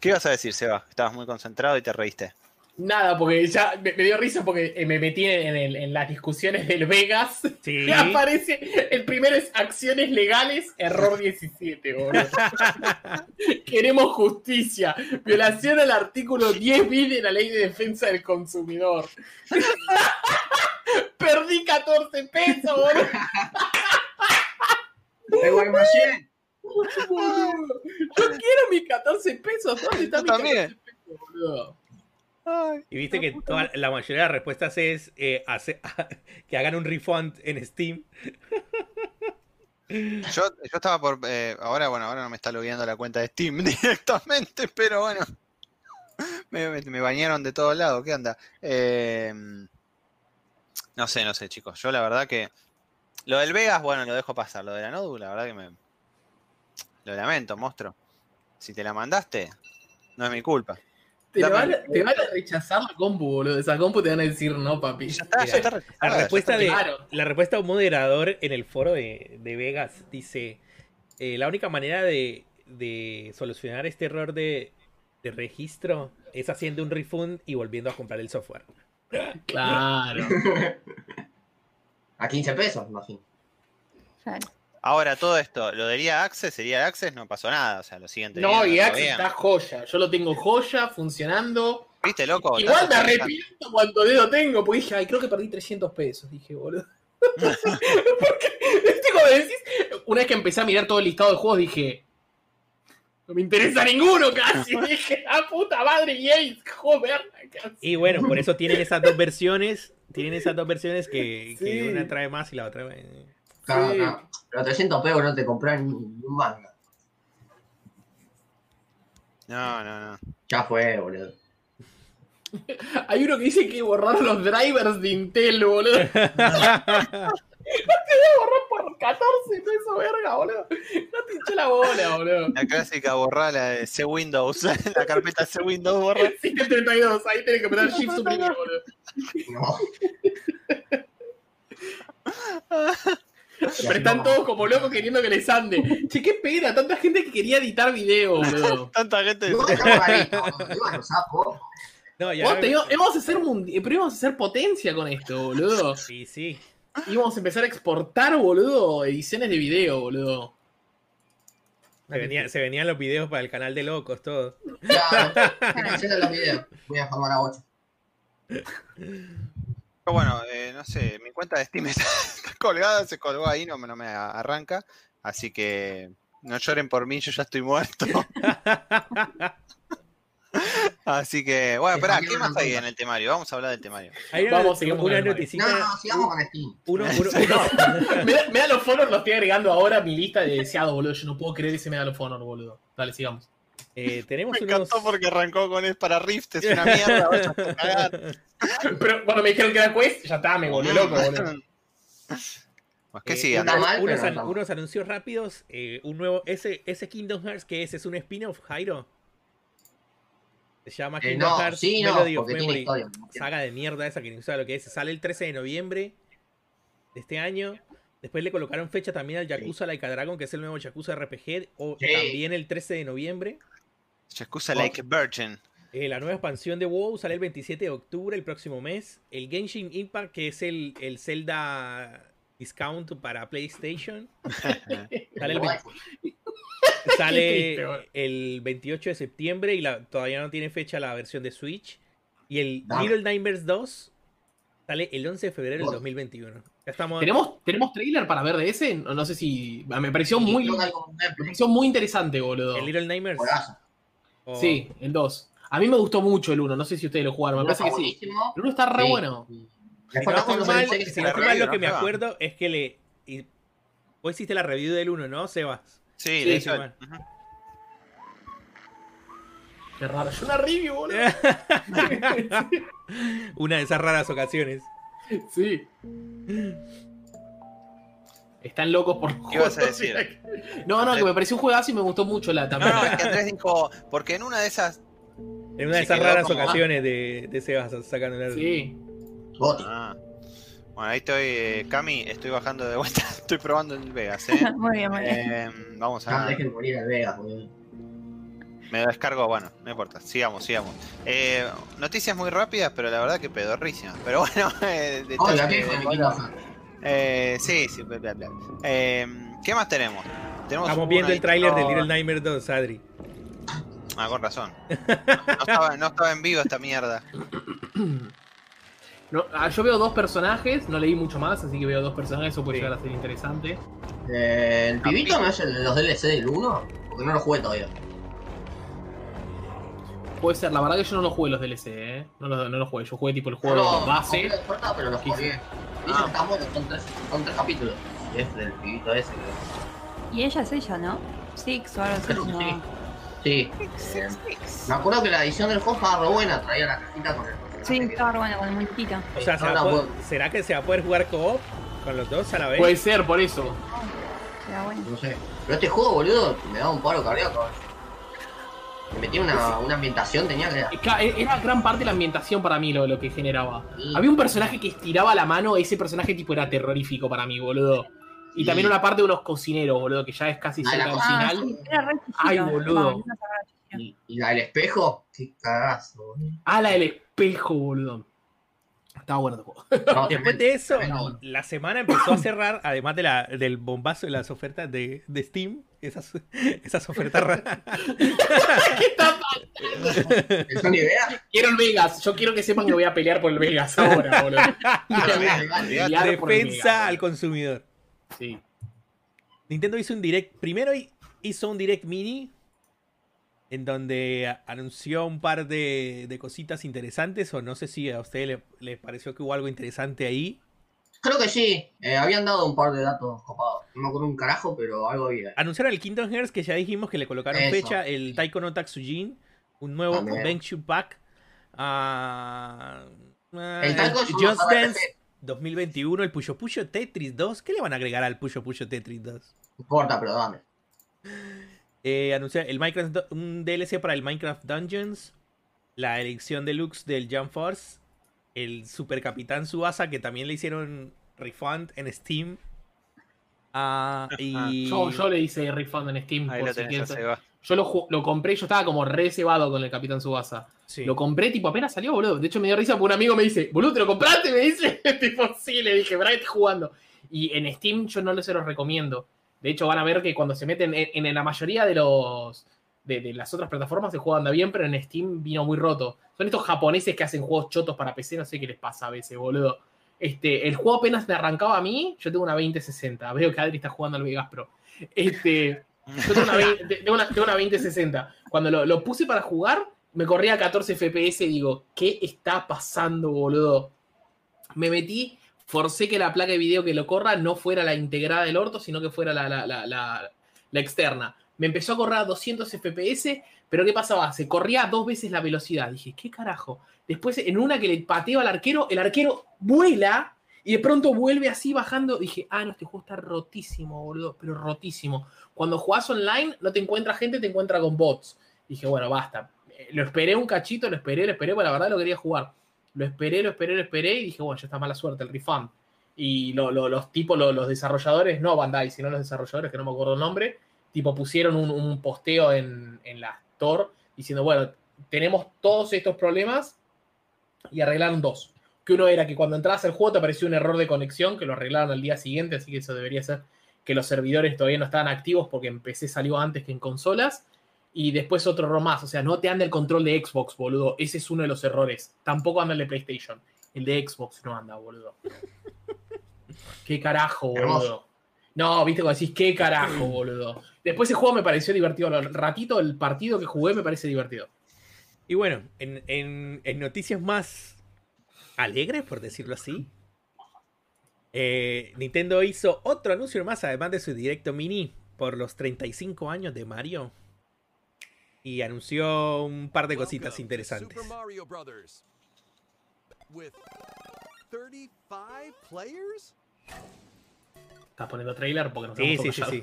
¿Qué ibas a decir, Seba? Estabas muy concentrado y te reíste. Nada, porque ya me, me dio risa porque eh, me metí en, el- en las discusiones del Vegas. Sí. Y [laughs] aparece, el primero es acciones legales, error [laughs] 17, boludo. [laughs] Queremos justicia. Violación al artículo 10 bis de la ley de defensa del consumidor. Perdí 14 pesos, boludo. Yo quiero mis 14 pesos. ¿Dónde está también. 14 pesos, boludo? Y viste que toda, la mayoría de las respuestas es eh, hace- [laughs] que hagan un refund en Steam. [laughs] Yo, yo estaba por. eh, ahora, bueno, ahora no me está logueando la cuenta de Steam [laughs] directamente, pero bueno. Me, me- me bañaron de todos lados, ¿qué onda? Eh, no sé, no sé, chicos. Yo la verdad que. Lo del Vegas, bueno, lo dejo pasar. Lo de la Nodu, la verdad que me. Lo lamento, monstruo. Si te la mandaste, no es mi culpa. Te, van, a- te van a rechazar la compu, boludo. Esa compu te van a decir no, papi. Ya está, ya Mira, está. La ya respuesta, está. de, claro. la respuesta de un moderador en el foro de, de Vegas dice: eh, La única manera de, de solucionar este error de, de registro es haciendo un refund y volviendo a comprar el software. Claro. [laughs] A 15 pesos, imagino. Claro. Ahora, todo esto, lo diría Access, sería Access, no pasó nada. O sea, lo siguen No, y bien. está joya. Yo lo tengo joya, funcionando. ¿Viste, loco? Igual me arrepiento cuánto dedo tengo, porque dije, ay, creo que perdí 300 pesos. Dije, boludo. [laughs] [laughs] porque, ¿viste cómo decís? Una vez que empecé a mirar todo el listado de juegos, dije, no me interesa ninguno casi. [laughs] dije, ah, puta madre, Yates, joder. casi. Y bueno, por eso tienen esas dos versiones. Tienen esas dos versiones que, una trae más y la otra. Claro, Sí. Pero 300 pesos no te compras ni, ni un manga. No, no, no. Ya fue, boludo. [laughs] Hay uno que dice que borrar los drivers de Intel, boludo. [laughs] [laughs] borrar por 14 pesos, verga, boludo. No te hinché la bola, boludo. La clásica borrar la de C Windows, la carpeta C Windows borra. 732, ahí tenés que apretar Shift suprimir, boludo. No. Pero están todos como locos queriendo que les ande. Che, qué pena, tanta gente que quería editar video, [laughs] boludo. Tanta gente. No, [laughs] ya. Vos te digo, íbamos a hacer mundi- pero íbamos a hacer potencia con esto, boludo. Sí, sí. Íbamos a empezar a exportar, boludo, ediciones de video, boludo. Se, venía- se venían los videos para el canal de locos, todo. Ya, [laughs] los videos. Voy a formar a 8. Pero bueno, eh, no sé, mi cuenta de Steam [laughs] está, está colgada, se colgó ahí, no, me- no me arranca. Así que no lloren por mí, yo ya estoy muerto. [laughs] Así que, bueno, pará, también ¿qué más hay en el temario? Vamos a hablar del temario. Una, Vamos, sigamos con una noticita. No, no, sigamos con Steam. [laughs] Uno, uno- uno- Me da, me da los fonor, los estoy agregando ahora a mi lista de deseados, boludo. Yo no puedo creer ese me da los fonor, boludo. Dale, sigamos. Eh, tenemos Me unos. encantó porque arrancó con es para Rift, es una mierda, vaya a cagar. Pero cuando me dijeron que era Quest, ya está, me volvió loco, boludo. [laughs] Pues, ¿Qué Eh, sigue? está unos, mal, unos pero an- no. unos anuncios rápidos. eh, un nuevo. Ese, ese Kingdom Hearts que es, es un spin-off, Jairo. Se llama Eh, Kingdom no, Hearts sí, no, Melody of Memory. historia. Saga de mierda esa que no sabe lo que es. Sale el 13 de noviembre de este año. Después le colocaron fecha también al Yakuza Laika Dragon, que es el nuevo Yakuza RPG. O Sí. también el 13 de noviembre. Yakuza Like a Virgin. Eh, la nueva expansión de WoW sale el 27 de octubre, el próximo mes. El Genshin Impact, que es el, el Zelda Discount para PlayStation. [laughs] Sale el, Guay. sale Qué triste, boludo. el 28 de septiembre y la, todavía no tiene fecha la versión de Switch. Y el. Little Nightmares 2 sale el 11 de febrero del Bueno. 2021. Estamos. ¿Tenemos, ¿Tenemos trailer para ver de ese? No, no sé si. Me pareció muy. Me pareció muy interesante, boludo. El Little Nightmares. O- Sí, el 2. A mí me gustó mucho el 1, no sé si ustedes lo jugaron, me parece que sí. El 1 está re Sí. bueno. Si no estoy mal, si no mal, lo que me acuerdo es que le. y- vos hiciste la review del 1, ¿no, Sebas? Sí, Sí, man. ujú. Qué raro. Yo una review, boludo. [laughs] Una de esas raras ocasiones. Sí. Están locos por ¿Qué ibas a decir? [laughs] No, no, que me pareció un juegazo y me gustó mucho la No, también. no, es que Andrés dijo, porque en una de esas. En una de esas raras como- ocasiones de, de Sebas sacando una Sí. Ah. Bueno, ahí estoy, eh, Cami, estoy bajando de vuelta, [laughs] estoy probando el Vegas, ¿eh? [laughs] Muy bien, muy bien. Eh, vamos No a. me dejen morir al Vegas, boludo. Me descargo, bueno, no importa, sigamos, sigamos. Eh, noticias muy rápidas, pero la verdad que pedorrísimas. Pero bueno, [laughs] eh, detalles Oiga, ¿qué de- mi bueno, eh, sí, sí, bla, bla, bla. Eh, ¿Qué más tenemos? tenemos Estamos viendo el tráiler de Little Nightmares 2, Adri. Ah, con razón. No, [laughs] no estaba, no estaba en vivo esta mierda. [coughs] No, ah, yo veo dos personajes, no leí mucho más, así que veo dos personajes, eso puede Sí. llegar a ser interesante. Eh, ¿El pibito no es el de los DLC del 1? Porque no lo jugué todavía. Puede ser, la verdad que yo no lo jugué los DLC, ¿eh? No lo, no lo jugué, yo jugué tipo el No juego base. puerta, pero jugué. Ah. que está bueno, son tres, son tres capítulos. Y es del pibito ese. creo. Y ella es ella, ¿no? Six o algo así. Sí. No. Sí. Eh, me acuerdo que la edición del juego estaba re buena, traía la cajita con el Sí, que- estaba re bueno con el muñequito. O sea, ¿se No, va a no, poder- vos- ¿será que se va a poder jugar co-op con los dos a la vez? Puede ser, por eso. Pero bueno. No sé. Pero este juego, boludo, me da un paro cardíaco. Me metí una, una ambientación, tenía que. Era gran parte de la ambientación para mí lo, lo que generaba. Sí. Había un personaje que estiraba la mano, ese personaje tipo era terrorífico para mí, boludo. Y Sí. también una parte de unos cocineros, boludo, que ya es casi Ah, cerca la del Ah, final. sí, era re chiquito. Ay, boludo. Y, y la del espejo, qué cagazo, boludo. Ah, la del espejo, boludo. Estaba bueno juego. [laughs] No, Después de eso, bueno. la semana empezó a cerrar, [coughs] además de la, del bombazo de las ofertas de, de Steam, esas, esas ofertas raras. ¿Qué está ¿El Sony Vegas? Quiero el Vegas. Yo quiero que sepan que voy a pelear por el Vegas ahora, boludo. [laughs] Defensa Vegas, al consumidor. Sí. Nintendo hizo un direct. Primero hi- hizo un direct mini. En donde anunció un par de, de cositas interesantes. O no sé si a ustedes le- les pareció que hubo algo interesante ahí. Creo que sí. Eh, habían dado un par de datos copados. No me acuerdo un carajo, pero algo había. Anunciaron el Kingdom Hearts, que ya dijimos que le colocaron Eso. fecha. El Taiko no Tatsujin. Un nuevo También. Benchu Pack. ah, ah, El Taiko un Just RPG. Dance 2021. El Puyo Puyo Tetris 2. ¿Qué le van a agregar al Puyo Puyo Tetris 2? No importa, pero dame. Eh, anunciar el Minecraft, un DLC para el Minecraft Dungeons, la elección deluxe del Jump Force, el Super Capitán Suasa que también le hicieron refund en Steam. Ah, y Yo, yo le hice refund en Steam. Ahí por lo si tenés. Yo lo, lo compré, yo estaba como re cebado con el Capitán Subasa. sí. Lo compré, tipo, apenas salió, boludo. De hecho, me dio risa porque un amigo me dice, boludo, ¿te lo compraste? Me dice, [laughs] tipo, sí, le dije, ¿verdad que estoy jugando? Y en Steam yo no se los recomiendo. De hecho, van a ver que cuando se meten en, en la mayoría de los de, de las otras plataformas se juega anda bien, pero en Steam vino muy roto. Son estos japoneses que hacen juegos chotos para PC, no sé qué les pasa a veces, boludo. Este, el juego apenas me arrancaba a mí, yo tengo una 2060. Veo que Adri está jugando al Vegas Pro. Este, yo tengo una, [laughs] 20 tengo una, tengo una 2060. Cuando lo, lo puse para jugar, me corría a 14 FPS y digo, ¿qué está pasando, boludo? Me metí, forcé que la placa de video que lo corra no fuera la integrada del orto, sino que fuera la, la, la, la- externa. Me empezó a correr a 200 FPS, pero ¿qué pasaba? Se corría dos veces la velocidad. Dije, ¿qué carajo? Después, en una que le pateo al arquero, el arquero vuela y de pronto vuelve así bajando. Dije, ah, no, este juego está rotísimo, boludo, pero rotísimo. Cuando jugás online, no te encuentra gente, te encuentra con bots. Dije, bueno, basta. Eh, Lo esperé un cachito, lo esperé, lo esperé, porque la verdad lo quería jugar. Lo esperé, lo esperé, lo esperé y dije, bueno, ya está mala suerte, el refund. Y lo- lo- los tipos, lo- los desarrolladores, no Bandai, sino los desarrolladores, que no me acuerdo el nombre, tipo pusieron un, un posteo en, en la Store diciendo, bueno, tenemos todos estos problemas y arreglaron dos. Que uno era que cuando entrabas al juego te apareció un error de conexión, que lo arreglaron al día siguiente, así que eso debería ser que los servidores todavía no estaban activos porque en PC salió antes que en consolas. Y después otro error más, o sea, no te anda el control de Xbox, boludo. Ese es uno de los errores. Tampoco anda el de PlayStation. El de Xbox no anda, boludo. ¿Qué carajo, boludo? Hermoso. No, viste cuando decís, ¿qué carajo, boludo? Después ese juego me pareció divertido. Al ratito, el partido que jugué me parece divertido. Y bueno, en, en- en noticias más alegres, por decirlo así, eh, Nintendo hizo otro anuncio más, además de su directo mini, por los 35 años de Mario. Y anunció un par de cositas interesantes. Super Mario Brothers. With 35 players? ¿Estás poniendo trailer? Porque nos [laughs] Sí, sí, sí, sí.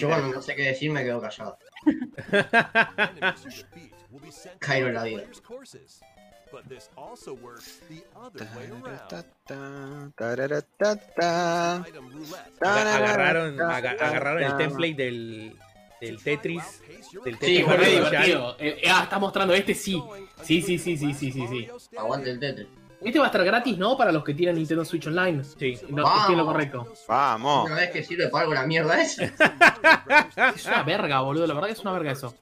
Yo cuando no sé qué decir me quedo callado. [laughs] [laughs] Cairo en la vida. But this also works the other way around. Agarraron, aga- agarraron el template del, del Tetris. Del Sí, Tetris Fue re Royale. divertido. Eh, eh, ah, está mostrando este, sí. Sí, sí, sí, sí, sí, sí, sí. Aguante el Tetris. Este va a estar gratis, ¿no? Para los que tienen Nintendo Switch Online. Sí. No, Vamos. estoy en lo correcto. Vamos. Una vez que sirve para algo la mierda esa. Es una verga, boludo. La verdad que es una verga eso.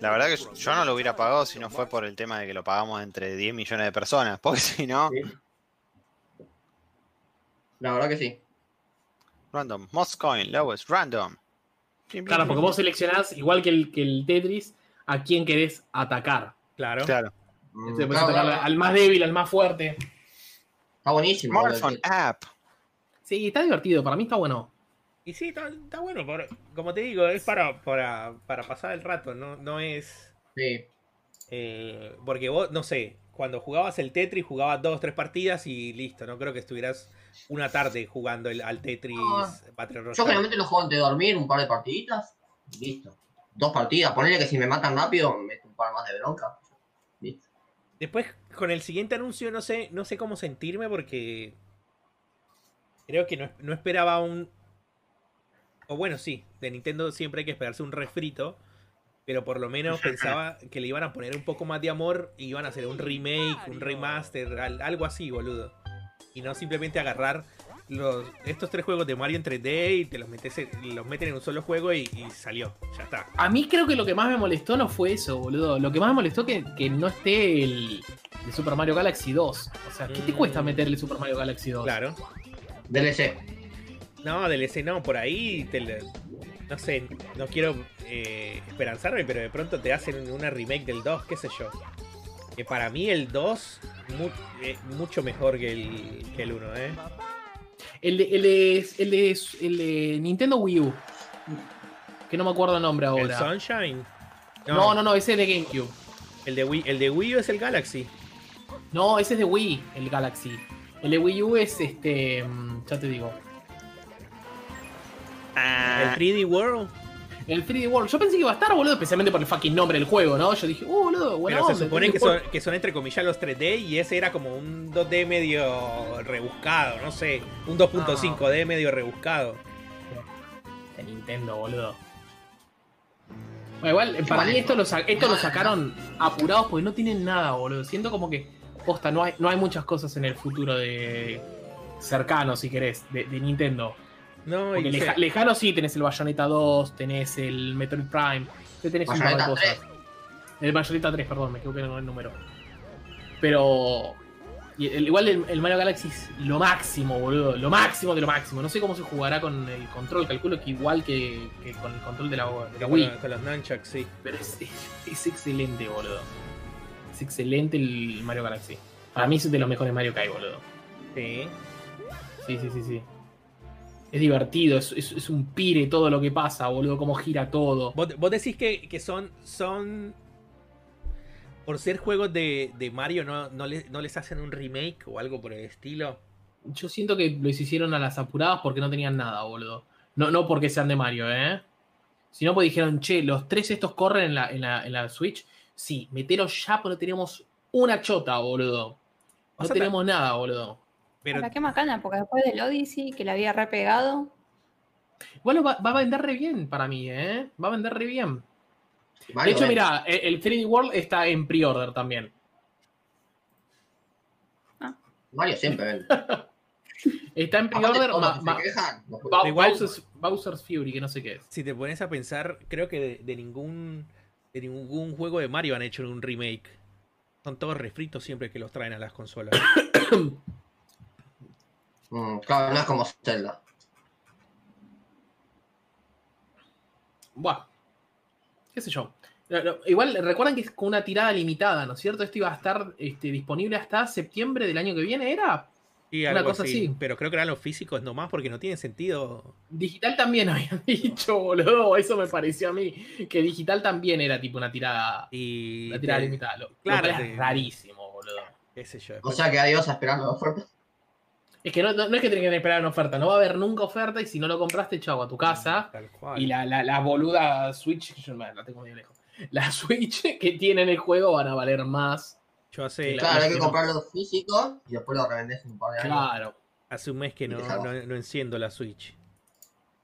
La verdad que yo- yo no lo hubiera pagado si no fue por el tema de que lo pagamos entre 10 millones de personas. [laughs] Porque si no, Sí. La verdad que sí. random. Most coin, lowest, random. Claro, porque vos seleccionás, igual que el, que el Tetris, a quién querés atacar. Claro. Claro. Entonces claro, atacar al más débil, al más fuerte. Está buenísimo. Smartphone app. Sí, está divertido. Para mí está bueno. Y sí, está, está bueno. por- como te digo, es para, para, para pasar el rato. No, no es. Sí. eh, porque vos, no sé, cuando jugabas el Tetris, jugabas dos, tres partidas y listo. No creo que estuvieras una tarde jugando el- al Tetris No. Battle Yo generalmente lo juego antes de dormir, un par de partiditas, y listo. Dos partidas, ponele que si me matan rápido, me meto un par más de bronca. Listo. Después, con el siguiente anuncio, no sé, no sé cómo sentirme porque creo que no, no esperaba un... O bueno, sí, de Nintendo siempre hay que esperarse un refrito, pero por lo menos [laughs] pensaba que le iban a poner un poco más de amor y iban a hacer un remake, un remaster, al- algo así, boludo. Y no simplemente agarrar los, estos tres juegos de Mario en 3D y te los, metes en- los meten en un solo juego y, y salió, ya está. A mí creo que lo que más me molestó no fue eso, boludo. Lo que más me molestó que, que no esté el, el Super Mario Galaxy 2. O sea, ¿qué te Mm. cuesta meterle Super Mario Galaxy 2? Claro. DLC. No, DLC no, por ahí te le- no sé, no quiero eh, esperanzarme, pero de pronto te hacen una remake del 2, qué sé yo. Que para mí el 2 mu- eh, mucho mejor que el, que el 1, ¿eh? El de, el, de, el, de, el de Nintendo Wii U. Que no me acuerdo el nombre El ahora. Sunshine. No, no, no, ese es de GameCube. El de, Wii, el de Wii U es el Galaxy. No, ese es de Wii, el Galaxy. El de Wii U es este. mm, Ya te digo. El Ah, 3D World. El 3D World. Yo pensé que iba a estar, boludo, especialmente por el fucking nombre del juego, ¿no? Yo dije, uh, boludo, bueno. Pero se supone que son, que son entre comillas los 3D y ese era como un 2D medio rebuscado, no sé. Un 2.5D medio rebuscado. De Nintendo, boludo. Bueno, igual, eh, para Vale. mí esto lo, esto lo sacaron apurados porque no tienen nada, boludo. Siento como que, posta, no hay, no hay muchas cosas en el futuro de cercano, si querés, de, de Nintendo. No, Porque y leja- lejano sí, tenés el Bayonetta 2, tenés el Metroid Prime, te tenés un par de Bayonetta cosas. El Bayonetta 3, perdón, me equivoqué en el número. Pero. y el- igual el, el Mario Galaxy es lo máximo, boludo. Lo máximo de lo máximo. No sé cómo se jugará con el control. Calculo que igual que, que con el control de la, de la con, Wii. los- con los nunchucks, sí. Pero es, es- es excelente, boludo. Es excelente el Mario Galaxy. Para mí es de los mejores Mario que hay, boludo. Sí. Sí, sí, sí, sí. Es divertido, es, es- es un pire todo lo que pasa, boludo, cómo gira todo. ¿Vos, vos decís que, que son, son. Por ser juegos de, de Mario, no, no, les, no les hacen un remake o algo por el estilo? Yo siento que los hicieron a las apuradas porque no tenían nada, boludo. No, no porque sean de Mario, ¿eh? Sino porque dijeron, che, los tres estos corren en la, en la, en la Switch. Sí, meteros ya, pero no tenemos una chota, boludo. O No sea, tenemos nada, boludo. Pero qué macana, porque después del Odyssey, que la había repegado, Igual va, va a vender re bien para mí, ¿eh? Va a vender re bien. De Mario hecho, mira, el el 3D World está en pre-order también. Mario siempre vende. [laughs] Está en pre-order Bowser's, Bowser's Fury, que no sé qué es. si te pones a pensar, creo que de, de ningún de ningún juego de Mario han hecho un remake. Son todos refritos siempre que los traen a las consolas. [coughs] Mm, claro, no es como Zelda. Buah. ¿Qué sé yo? Igual recuerdan que es con una tirada limitada, ¿no es cierto? Esto iba a estar este, disponible hasta septiembre del año que viene, ¿era? Y Una algo cosa así. así. Pero creo que eran los físicos nomás porque no tiene sentido. Digital también [laughs] habían dicho, boludo. Eso me pareció a mí. Que digital también era tipo una tirada, Y. una tirada te- limitada. Lo, claro, lo te- rarísimo, boludo. qué sé yo. O sea que adiós esperando oferta. Es que no, no- no es que tenés que esperar una oferta, no va a haber nunca oferta y si no lo compraste, chau, a tu casa. Tal cual. Y la, la, la boluda Switch, yo la tengo medio lejos. La [laughs] Switch que tiene en el juego van a valer más. Yo hace, Claro, hay que comprarlo físico y después lo revendés en un par de años. Claro. hace un mes que no, no, no enciendo la Switch.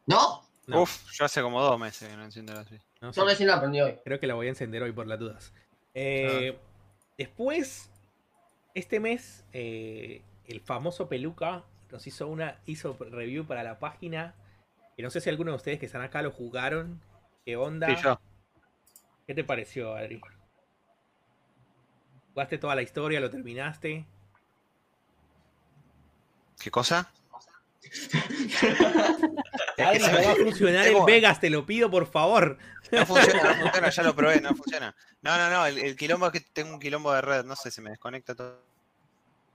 No, No, Uf, yo hace como dos meses que no enciendo la Switch. no sé. yo recién lo aprendí hoy. Creo que la voy a encender hoy por las dudas. Eh, Después, este mes, eh, el famoso Peluca nos hizo una hizo review para la página. Que no sé si alguno de ustedes que están acá lo jugaron. ¿Qué onda? Sí, yo. ¿Qué te pareció, Adri? ¿Jugaste toda la historia? ¿Lo terminaste? ¿Qué cosa? [laughs] Adri, no va a funcionar Tengo- Vegas, te lo pido, por favor. No funciona, no [laughs] funciona, ya lo probé, no funciona. No, no, no, el, el quilombo es que tengo un quilombo de red, no sé, se me desconecta todo.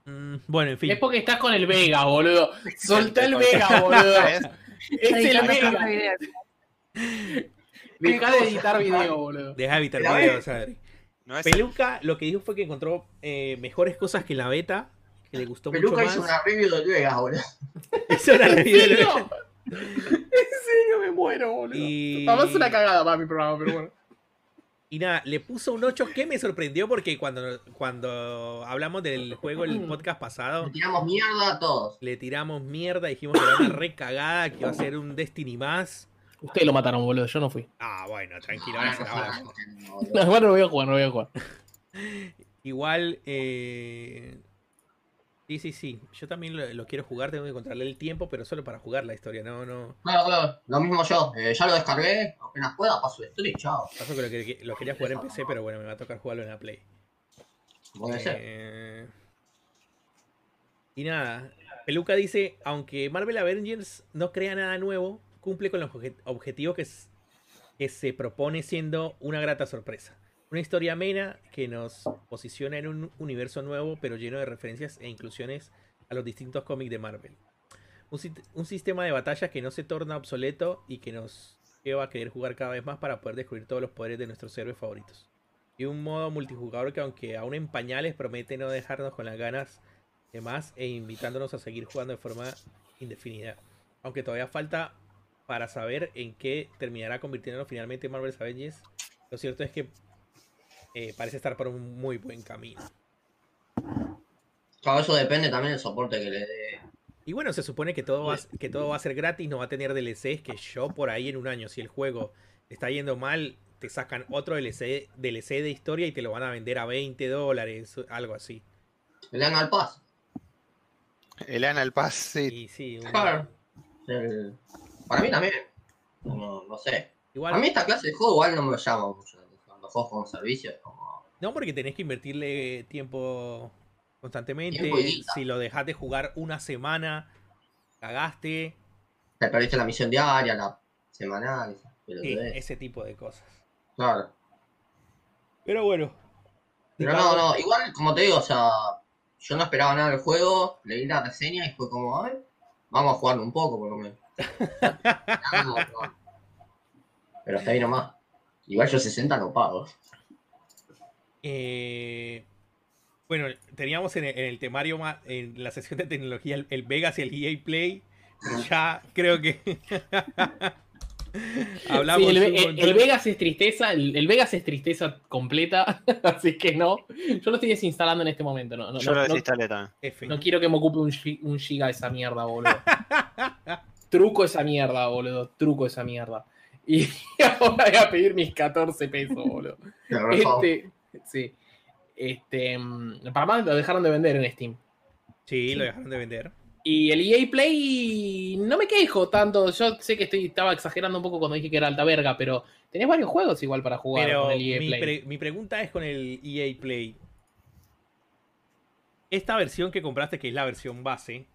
Mm, bueno, en fin. Es porque estás con el Vega, boludo. Soltá el Vega, boludo. ¿Sabes? [laughs] Es el Vega. video. Dejá de editar video, boludo. Deja de evitar Mira, videos, Adri. No es Peluca lo que dijo fue que encontró eh, mejores cosas que la beta, que le gustó Peluca mucho hizo más. una review de Vegas, boludo. [laughs] Hizo una ¿En review de- serio? [laughs] ¿En serio me muero, boludo? Y- Además es una cagada para mi programa, pero bueno. Y nada, le puso un 8 que me sorprendió porque cuando, cuando hablamos del juego el podcast pasado, Le tiramos mierda a todos. le tiramos mierda, dijimos que era una re cagada, que iba a ser un Destiny más. Ustedes lo mataron, boludo, yo no fui. Ah, bueno, tranquilo, Ahora se no la [laughs] igual no voy a jugar, no voy a jugar. Igual, eh... sí, sí, sí. Yo también lo, lo quiero jugar, tengo que encontrarle el tiempo, pero solo para jugar la historia, no, no. Claro, claro. Lo mismo yo. Eh, ya lo descargué. Apenas pueda, paso de stream, chao. Pasó que lo, que lo quería jugar en PC, pero bueno, me va a tocar jugarlo en la Play. Puede ser. Eh, Y nada, Peluca dice, aunque Marvel Avengers no crea nada nuevo, cumple con los obje- objetivos que se propone siendo una grata sorpresa. Una historia amena que nos posiciona en un universo nuevo, pero lleno de referencias e inclusiones a los distintos cómics de Marvel. Un, sistema de batallas que no se torna obsoleto y que nos lleva a querer jugar cada vez más para poder descubrir todos los poderes de nuestros héroes favoritos. Y un modo multijugador que aunque aún en pañales promete no dejarnos con las ganas de más e invitándonos a seguir jugando de forma indefinida. Aunque todavía falta para saber en qué terminará convirtiéndonos finalmente en Marvel's Avengers, lo cierto es que eh, parece estar por un muy buen camino. Claro, eso depende también del soporte que le dé. Y bueno, se supone que todo, va, a- que todo va a ser gratis, no va a tener DLCs, que yo por ahí en un año, si el juego está yendo mal, te sacan otro DLC, DLC de historia y te lo van a vender a 20 dólares, algo así. El Anal Pass, sí. Y sí, un- Claro. El- Para mí también. No, no sé. igual, A mí esta clase de juego igual no me llama mucho. Los juegos como no porque tenés que invertirle tiempo constantemente. Tiempo. Si lo dejas de jugar una semana, cagaste. Te perdiste la misión diaria, la semanal. Sí, ese tipo de cosas. Claro. Pero bueno. Pero no, no, igual, como te digo, o sea, yo no esperaba nada del juego, leí la reseña y fue como, a ver, vamos a jugarlo un poco por lo menos. [laughs] No, no, no. Pero hasta ahí nomás. Igual yo 60 no pago. Eh, bueno, teníamos en el, en el temario, ma- en la sesión de tecnología, el, el Vegas y el EA Play. Ya creo que. [laughs] Hablamos. Sí, el, el- el Vegas es tristeza, el, el Vegas es tristeza completa, [laughs] así que no. Yo lo estoy desinstalando en este momento, no, no, Yo no- lo no- desinstalé también. No quiero que me ocupe un, un giga esa mierda, boludo. [laughs] Truco esa mierda, boludo. Truco esa mierda. Y [laughs] ahora voy a pedir mis 14 pesos, boludo. Este, sí. Este, mm, para más lo dejaron de vender en Steam. Sí, lo dejaron de vender. Y el EA Play no me quejo tanto. Yo sé que estoy, estaba exagerando un poco cuando dije que era alta verga, pero tenés varios juegos igual para jugar Pero con el EA mi, Play. pre- mi pregunta es con el EA Play. Esta versión que compraste, que es la versión base,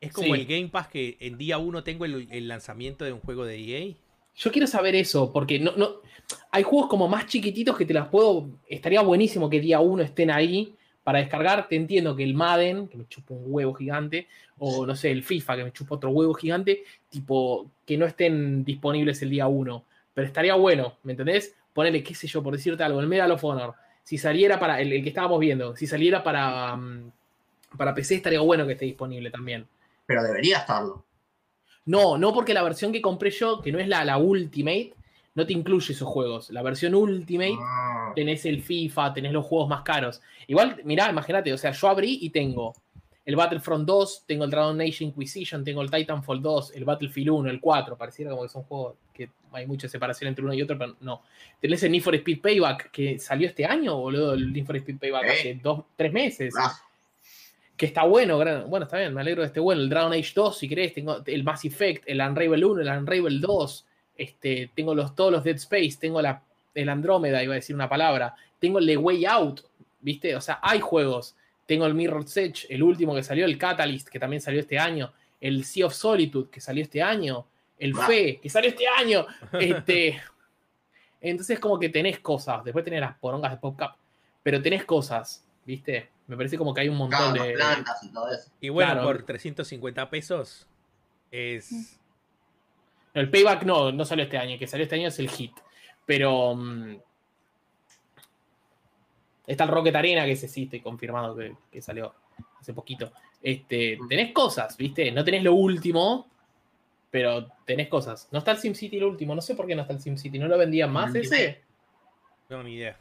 es como Sí. el Game Pass que en día uno tengo el, el lanzamiento de un juego de EA. Yo quiero saber eso, porque no, no, hay juegos como más chiquititos que te las puedo. Estaría buenísimo que día uno estén ahí para descargar. Te entiendo que el Madden, que me chupa un huevo gigante, o no sé, el FIFA, que me chupa otro huevo gigante, tipo, que no estén disponibles el día uno. Pero estaría bueno, ¿me entendés? Ponele, qué sé yo, por decirte algo, el Medal of Honor. Si saliera para, el, el que estábamos viendo, si saliera para, mm, para PC, estaría bueno que esté disponible también. Pero debería estarlo. No, no porque la versión que compré yo, que no es la, la Ultimate, no te incluye esos juegos. La versión Ultimate Ah, tenés el FIFA, tenés los juegos más caros. Igual, mirá, imagínate, o sea, yo abrí y tengo el Battlefront 2, tengo el Dragon Age Inquisition, tengo el Titanfall 2, el Battlefield 1, el 4. Pareciera como que son juegos que hay mucha separación entre uno y otro, pero no. Tenés el Need for Speed Payback, que salió este año, boludo, el Need for Speed Payback Eh. hace dos, tres meses brazo. Que está bueno, gran- bueno, está bien, me alegro de este bueno, el Dragon Age 2, si querés, tengo el Mass Effect, el Unravel 1, el Unravel 2, este, tengo los, todos los Dead Space, tengo la, el Andrómeda, iba a decir una palabra, tengo el The Way Out, ¿viste? O sea, hay juegos, tengo el Mirror's Edge, el último que salió, el Catalyst, que también salió este año, el Sea of Solitude, que salió este año, el. Fe, que salió este año, este... Entonces como que tenés cosas, después tenés las porongas de PopCap, pero tenés cosas, ¿viste? Me parece como que hay un montón Claro, de... plantas y todo eso. Y bueno, Claro. por 350 pesos es. El payback no, no salió este año. El que salió este año es el hit. Pero. mm, Está el Rocket Arena, que ese sí estoy confirmado que, que salió hace poquito. Este, tenés cosas, ¿viste? No tenés lo último, pero tenés cosas. No está el SimCity lo último, no sé por qué no está el SimCity. ¿No lo vendían más ese? No, ni idea.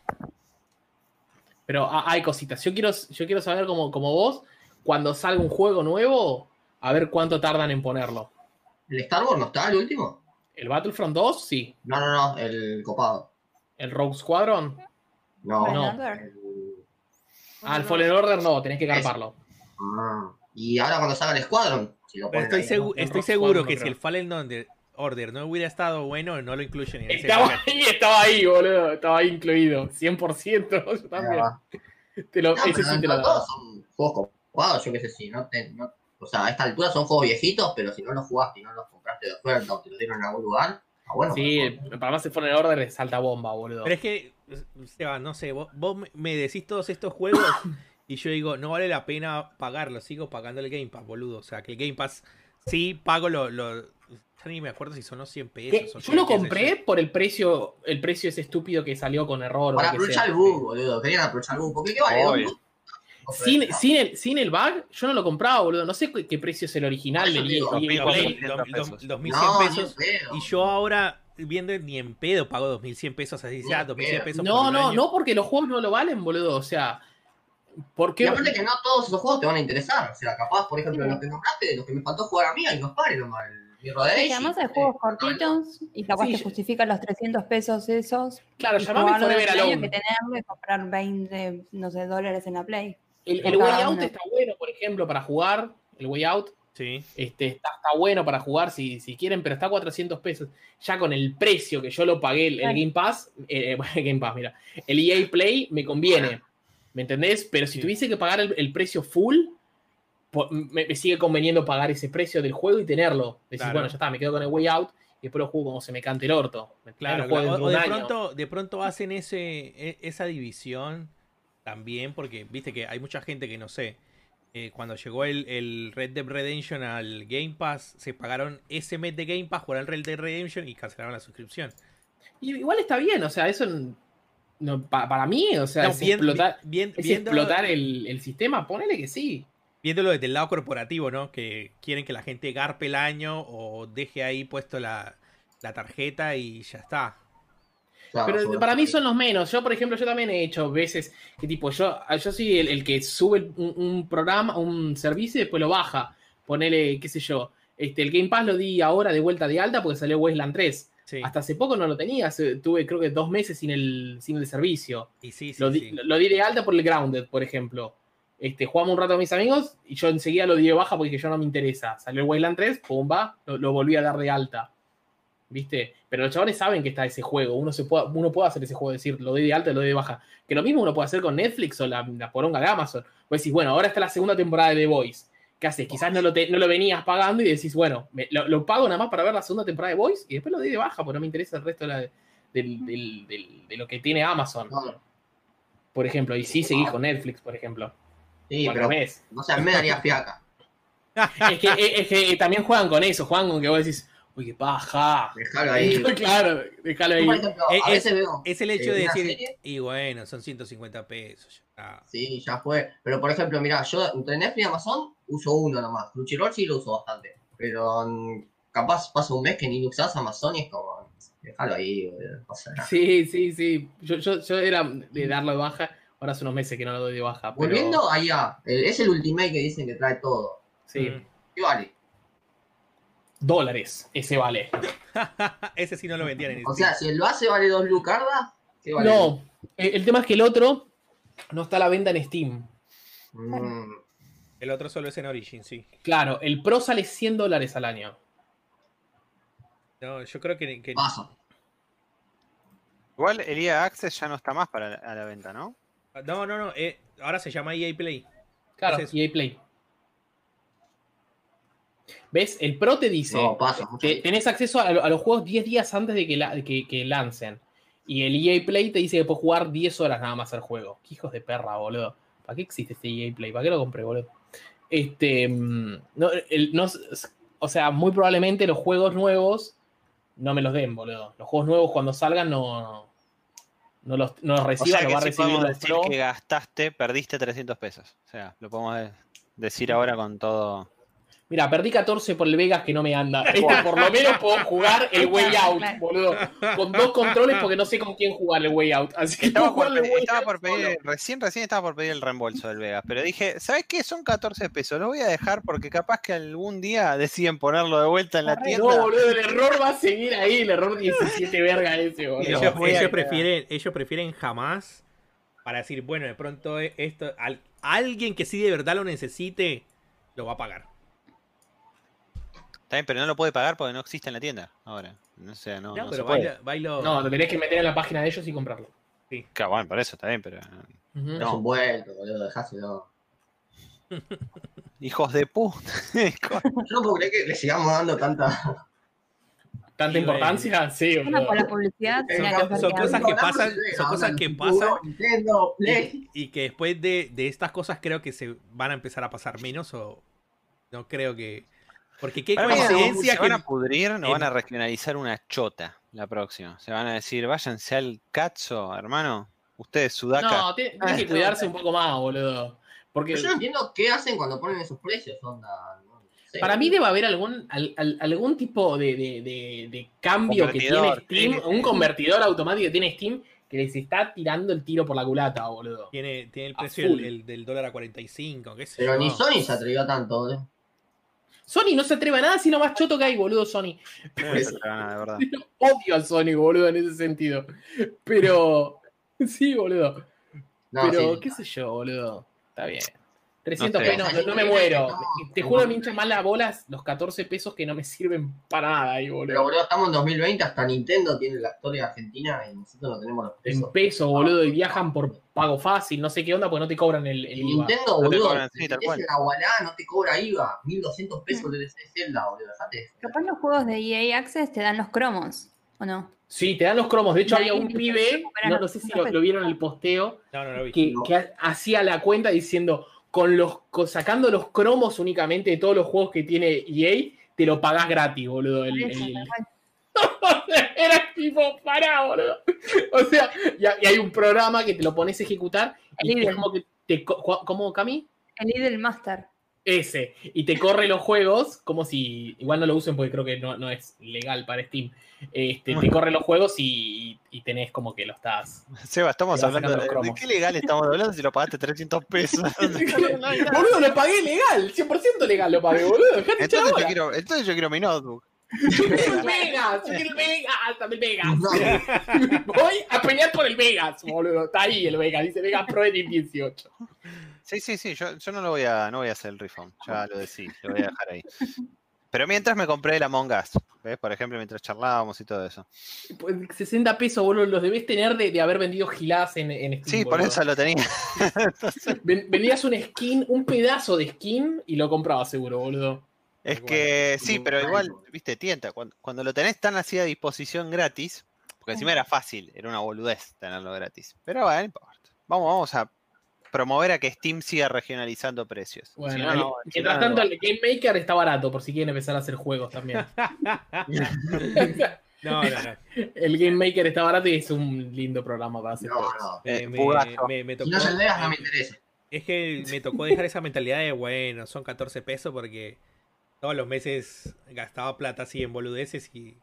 Pero ha- hay cositas. Yo quiero, yo quiero saber, como, como vos, cuando salga un juego nuevo, a ver cuánto tardan en ponerlo. ¿El Star Wars no está el último? ¿El Battlefront 2? Sí. No, no, no, el copado. ¿El Rogue Squadron? No. No. el- Ah, el Fallen Order no, tenés que carparlo. Ah. Y ahora cuando salga el Squadron, si lo estoy, ahí, segu- el estoy seguro Squadron que no si el Fallen Order, Order no hubiera estado bueno, no lo incluyen en ese Estaba paquete. ahí, estaba ahí, boludo. Estaba ahí incluido. 100%. [laughs] Yo también. Te lo, No, ese te lo todos son juegos copados, yo qué sé si no te. no- o sea, a esta altura son juegos viejitos, pero si no los jugaste y no los compraste de oferta o te los dieron en algún lugar, ah, bueno. Sí, para más el Fallen Order es alta bomba, boludo. Pero es que, Seba, no sé, vos, vos me- me decís todos estos juegos [coughs] y yo digo, no vale la pena pagarlo, sigo pagando el Game Pass, boludo. O sea, que el Game Pass sí pago lo... lo ya ni me acuerdo si son los 100 ¿Qué? pesos. o Yo lo 100, qué sé compré por el precio, el precio ese estúpido que salió con error. Para aprovechar el bug, boludo. Querían aprovechar el bug. ¿Por qué? ¿Qué vale? ¿Dos? Sin, sin, el, sin el bug, yo no lo compraba, boludo. No sé qué, qué precio es el original del te digo, EA Play, Play. 2100 dos- pesos. 2100 No, ni pesos. en pedo. Y yo ahora, viendo ni en pedo, pago 2100 pesos, así ya, en 2100 pedo. pesos No, por no, año. no, porque los juegos no lo valen, boludo. O sea, ¿por Y qué? aparte que no todos esos juegos te van a interesar. O sea, capaz, por ejemplo, los que nombraste, los que me faltó jugar a mí, ahí nos paren nomás. El Mirror Sí, Edge, que además y- hay juegos cortitos y capaz Sí, que yo- justifican los 300 pesos esos. Claro, y llamame Forever Alone. que tenerlo y comprar 20, no sé, dólares en la Play. El, el Way Out está bueno, por ejemplo, para jugar. El Way Out Sí. este, está, está bueno para jugar si, si quieren, pero está a 400 pesos. Ya con el precio que yo lo pagué, el. Game Pass, eh, [laughs] bueno, el Game Pass, mira, el EA Play me conviene. ¿Me entendés? Pero si Sí. tuviese que pagar el, el precio full, me, me sigue conveniendo pagar ese precio del juego y tenerlo. Decís, Claro. bueno, ya está, me quedo con el Way Out y después lo juego como se me cante el orto. Claro, O, de año. pronto, de pronto hacen ese, e- esa división también, porque viste que hay mucha gente que no sé. eh, cuando llegó el, el Red Dead Redemption al Game Pass, se pagaron ese mes de Game Pass, jugar al Red Dead Redemption y cancelaron la suscripción. Y igual está bien, o sea, eso no, pa- para mí, o sea, No, es bien- explotar, bien- es viendo- explotar el, el sistema, ponele que sí. Viéndolo desde el lado corporativo, ¿no? Que quieren que la gente garpe el año o deje ahí puesto la, la tarjeta y ya está. Claro, Pero para mí son los menos. Yo, por ejemplo, yo también he hecho veces que tipo, yo, yo soy el, el que sube un, un programa, un servicio y después lo baja. Ponele, qué sé yo. Este, el Game Pass lo di ahora de vuelta de alta porque salió Wasteland 3. Sí. Hasta hace poco no lo tenía. Tuve creo que dos meses sin el, sin el servicio. Y sí, sí, lo, di, sí. lo di de alta por el Grounded, por ejemplo. Este, jugamos un rato con mis amigos y yo enseguida lo di de baja porque yo no me interesa. Salió el Wayland 3, pumba, lo, lo volví a dar de alta. ¿Viste? Pero los chavales saben que está ese juego. Uno, se puede, uno puede hacer ese juego, decir, lo doy de alta, lo doy de baja. Que lo mismo uno puede hacer con Netflix o la, la poronga de Amazon. Vos decís, bueno, ahora está la segunda temporada de The Voice. ¿Qué haces? Quizás no lo, te- no lo venías pagando y decís, bueno, me- lo, lo pago nada más para ver la segunda temporada de Voice y después lo doy de baja porque no me interesa el resto de, la- del- de lo que tiene Amazon, por ejemplo. Y sí seguís con Netflix, por ejemplo. Sí, O pero revés. no sé, a mí me daría [laughs] fiaca. Es que, es- es que también juegan con eso, juegan con que vos decís, uy, qué paja. Dejarlo ahí. [laughs] claro, déjalo ahí. por ejemplo, a es- veces veo. Es el hecho eh, de decir, serie, y bueno, son 150 pesos. ya. Sí, ya fue. Pero por ejemplo, mira, yo entre Netflix y Amazon uso uno nomás. Crunchyroll sí lo uso bastante. Pero mm, capaz pasa un mes que ni lo usas Amazon y es como. Déjalo ahí, boludo, no. Sí, sí, sí. Yo, yo, yo era de darlo de baja, ahora hace unos meses que no lo doy de baja. Pero, Volviendo allá, el- es el Ultimate que dicen que trae todo. Sí, Mm. ¿Qué vale? dólares, ese vale. [laughs] Ese sí no lo vendían en O sea, si el base vale 2 lucardas, ¿qué vale? No, el, el tema es que el otro no está a la venta en Steam. Mm, El otro solo es en Origin, sí. Claro, el Pro sale 100 dólares al año. No, yo creo que, que-. Igual el EA Access ya no está más para la, a la venta, ¿no? No, no, no. eh, ahora se llama EA Play. Claro, Es. EA Play. ¿Ves? El Pro te dice, No, pasa. te- tenés acceso a, lo- a los juegos 10 días antes de que, la- que- que lancen. Y el EA Play te dice que puedes jugar 10 horas nada más al juego. Qué hijos de perra, boludo. ¿Para qué existe este EA Play? ¿Para qué lo compré, boludo? Este. mm, no, el- no o sea, muy probablemente los juegos nuevos no me los den, boludo. Los juegos nuevos cuando salgan no. No los, no los O reciba, sea lo va a que recibir podemos decir que gastaste, perdiste 300 pesos. O sea, lo podemos de- decir ahora con todo. Mira, perdí 14 por el Vegas que no me anda. Este por lo menos puedo jugar el Way Out, boludo. Con dos controles porque no sé con quién jugar el Way Out. Así que Estaba por, pedir, estaba por pedir- recién, recién estaba por pedir el reembolso del Vegas, pero dije, ¿sabes qué? Son 14 pesos, lo voy a dejar porque capaz que algún día deciden ponerlo de vuelta en la Correcto. No, tienda. boludo, el error va a seguir ahí, el error 17 verga ese, boludo. Ellos, ellos prefieren, ellos prefieren jamás para decir, bueno, de pronto e- esto, al- alguien que sí de verdad lo necesite, lo va a pagar. Está bien, pero no lo puede pagar porque no existe en la tienda ahora. No sé, no, No, no se pero puede. baila, bailo. No, lo tenés que meter en la página de ellos y comprarlo. Claro, bueno, por eso está bien, pero. Ujú. Es No. un vuelto, boludo, dejáselo. [laughs] Hijos de puta. Yo no puedo creer que le sigamos dando tanta. ¿Tanta Sí, importancia? Sí, Bueno, por la publicidad son- cosas que pasan- son cosas que pasan. Y, y que después de, de estas cosas creo que se van a empezar a pasar menos o no creo que... Porque qué coincidencia se que... van a pudrir, no en- van a regionalizar una chota la próxima. Se van a decir, váyanse al Katso, hermano. Ustedes, Sudaka. No, tiene, tiene que [laughs] cuidarse un poco más, boludo. Porque Pero yo no entiendo qué hacen cuando ponen esos precios, onda. no sé. para mí debe haber algún, al- al- algún tipo de, de- de- de cambio que tiene Steam, un convertidor automático que tiene Steam que les está tirando el tiro por la culata, boludo. Tiene, tiene el precio del, del- del dólar a 45, qué sé Pero yo. ni Sony se atrevió tanto, boludo. Sony no se atreve a nada, sino más choto que hay, boludo, Sony. No les atreva nada, de verdad. [laughs] Odio a Sony, boludo, en ese sentido. Pero, [laughs] sí, boludo. No, Pero, sí. qué sé yo, boludo. Está bien. 300 No sé. pesos, no, no me muero. Te juro, me hincha más las bolas los 14 pesos que no me sirven para nada ahí, Pero boludo. boludo, estamos en 2020, hasta Nintendo tiene la historia argentina y nosotros no tenemos los En pesos. peso, boludo, y viajan por pago fácil, no sé qué onda, porque no te cobran el, IVA. Nintendo, No te boludo, cobran, sí, tal cual. la Wallah, no te cobra IVA. 1200 pesos de Zelda, boludo. Dejate. Capaz los juegos de EA Access te dan los cromos, ¿o no? Sí, te dan los cromos. De hecho, había un pibe, no, sé si 300 lo, pesos. lo vieron en el posteo, No, no lo vi. que, No. que ha- hacía la cuenta diciendo, con los con- sacando los cromos únicamente de todos los juegos que tiene EA, te lo pagás gratis, boludo. el- el-. [laughs] Era tipo, pará, boludo. O sea, y, ha- y hay un programa que te lo pones a ejecutar y El es Idle. como que te. co- cu- ¿Cómo, Cami? El Idle Master. Ese. Y te corre los juegos como si. Igual no lo usen porque creo que no, no es legal para Steam. Este, te corre los juegos y, y tenés como que lo estás. Seba, estamos hablando de, los de qué legal estamos hablando si lo pagaste 300 pesos. [laughs] [laughs] boludo, lo pagué legal. 100% legal lo pagué, boludo. Entonces, yo quiero, entonces yo quiero mi notebook. El Vegas, el Vegas, dame el Vegas. Voy a pelear por el Vegas, boludo. Está ahí el Vegas, dice Vegas Pro Edit 18. Sí, sí, sí, yo, yo no lo voy a, no voy a hacer el refund, ya lo decí, lo voy a dejar ahí. Pero mientras me compré el Among Us, ¿ves? Por ejemplo, mientras charlábamos y todo eso. Pues, 60 pesos, boludo, los debés tener de, de haber vendido giladas en, en Steam. Sí, por eso lo tenía. [laughs] Ven- Vendías un skin, un pedazo de skin y lo comprabas seguro, boludo. Es que sí, pero igual, viste, tienta. Cuando, cuando lo tenés tan así a disposición gratis, porque encima era fácil, era una boludez tenerlo gratis. Pero bueno, no importa. Vamos, vamos a promover a que Steam siga regionalizando precios. Bueno, Si no, el- no, si mientras tanto, no. el Game Maker está barato por si quieren empezar a hacer juegos también. [laughs] No, no, no. el Game Maker está barato y es un lindo programa para hacer No, juegos. no. Me, Eh, me- me Si tocó, no es el Vegas, no me interesa. es que me tocó dejar esa mentalidad de, bueno, son 14 pesos porque todos los meses gastaba plata así en boludeces y...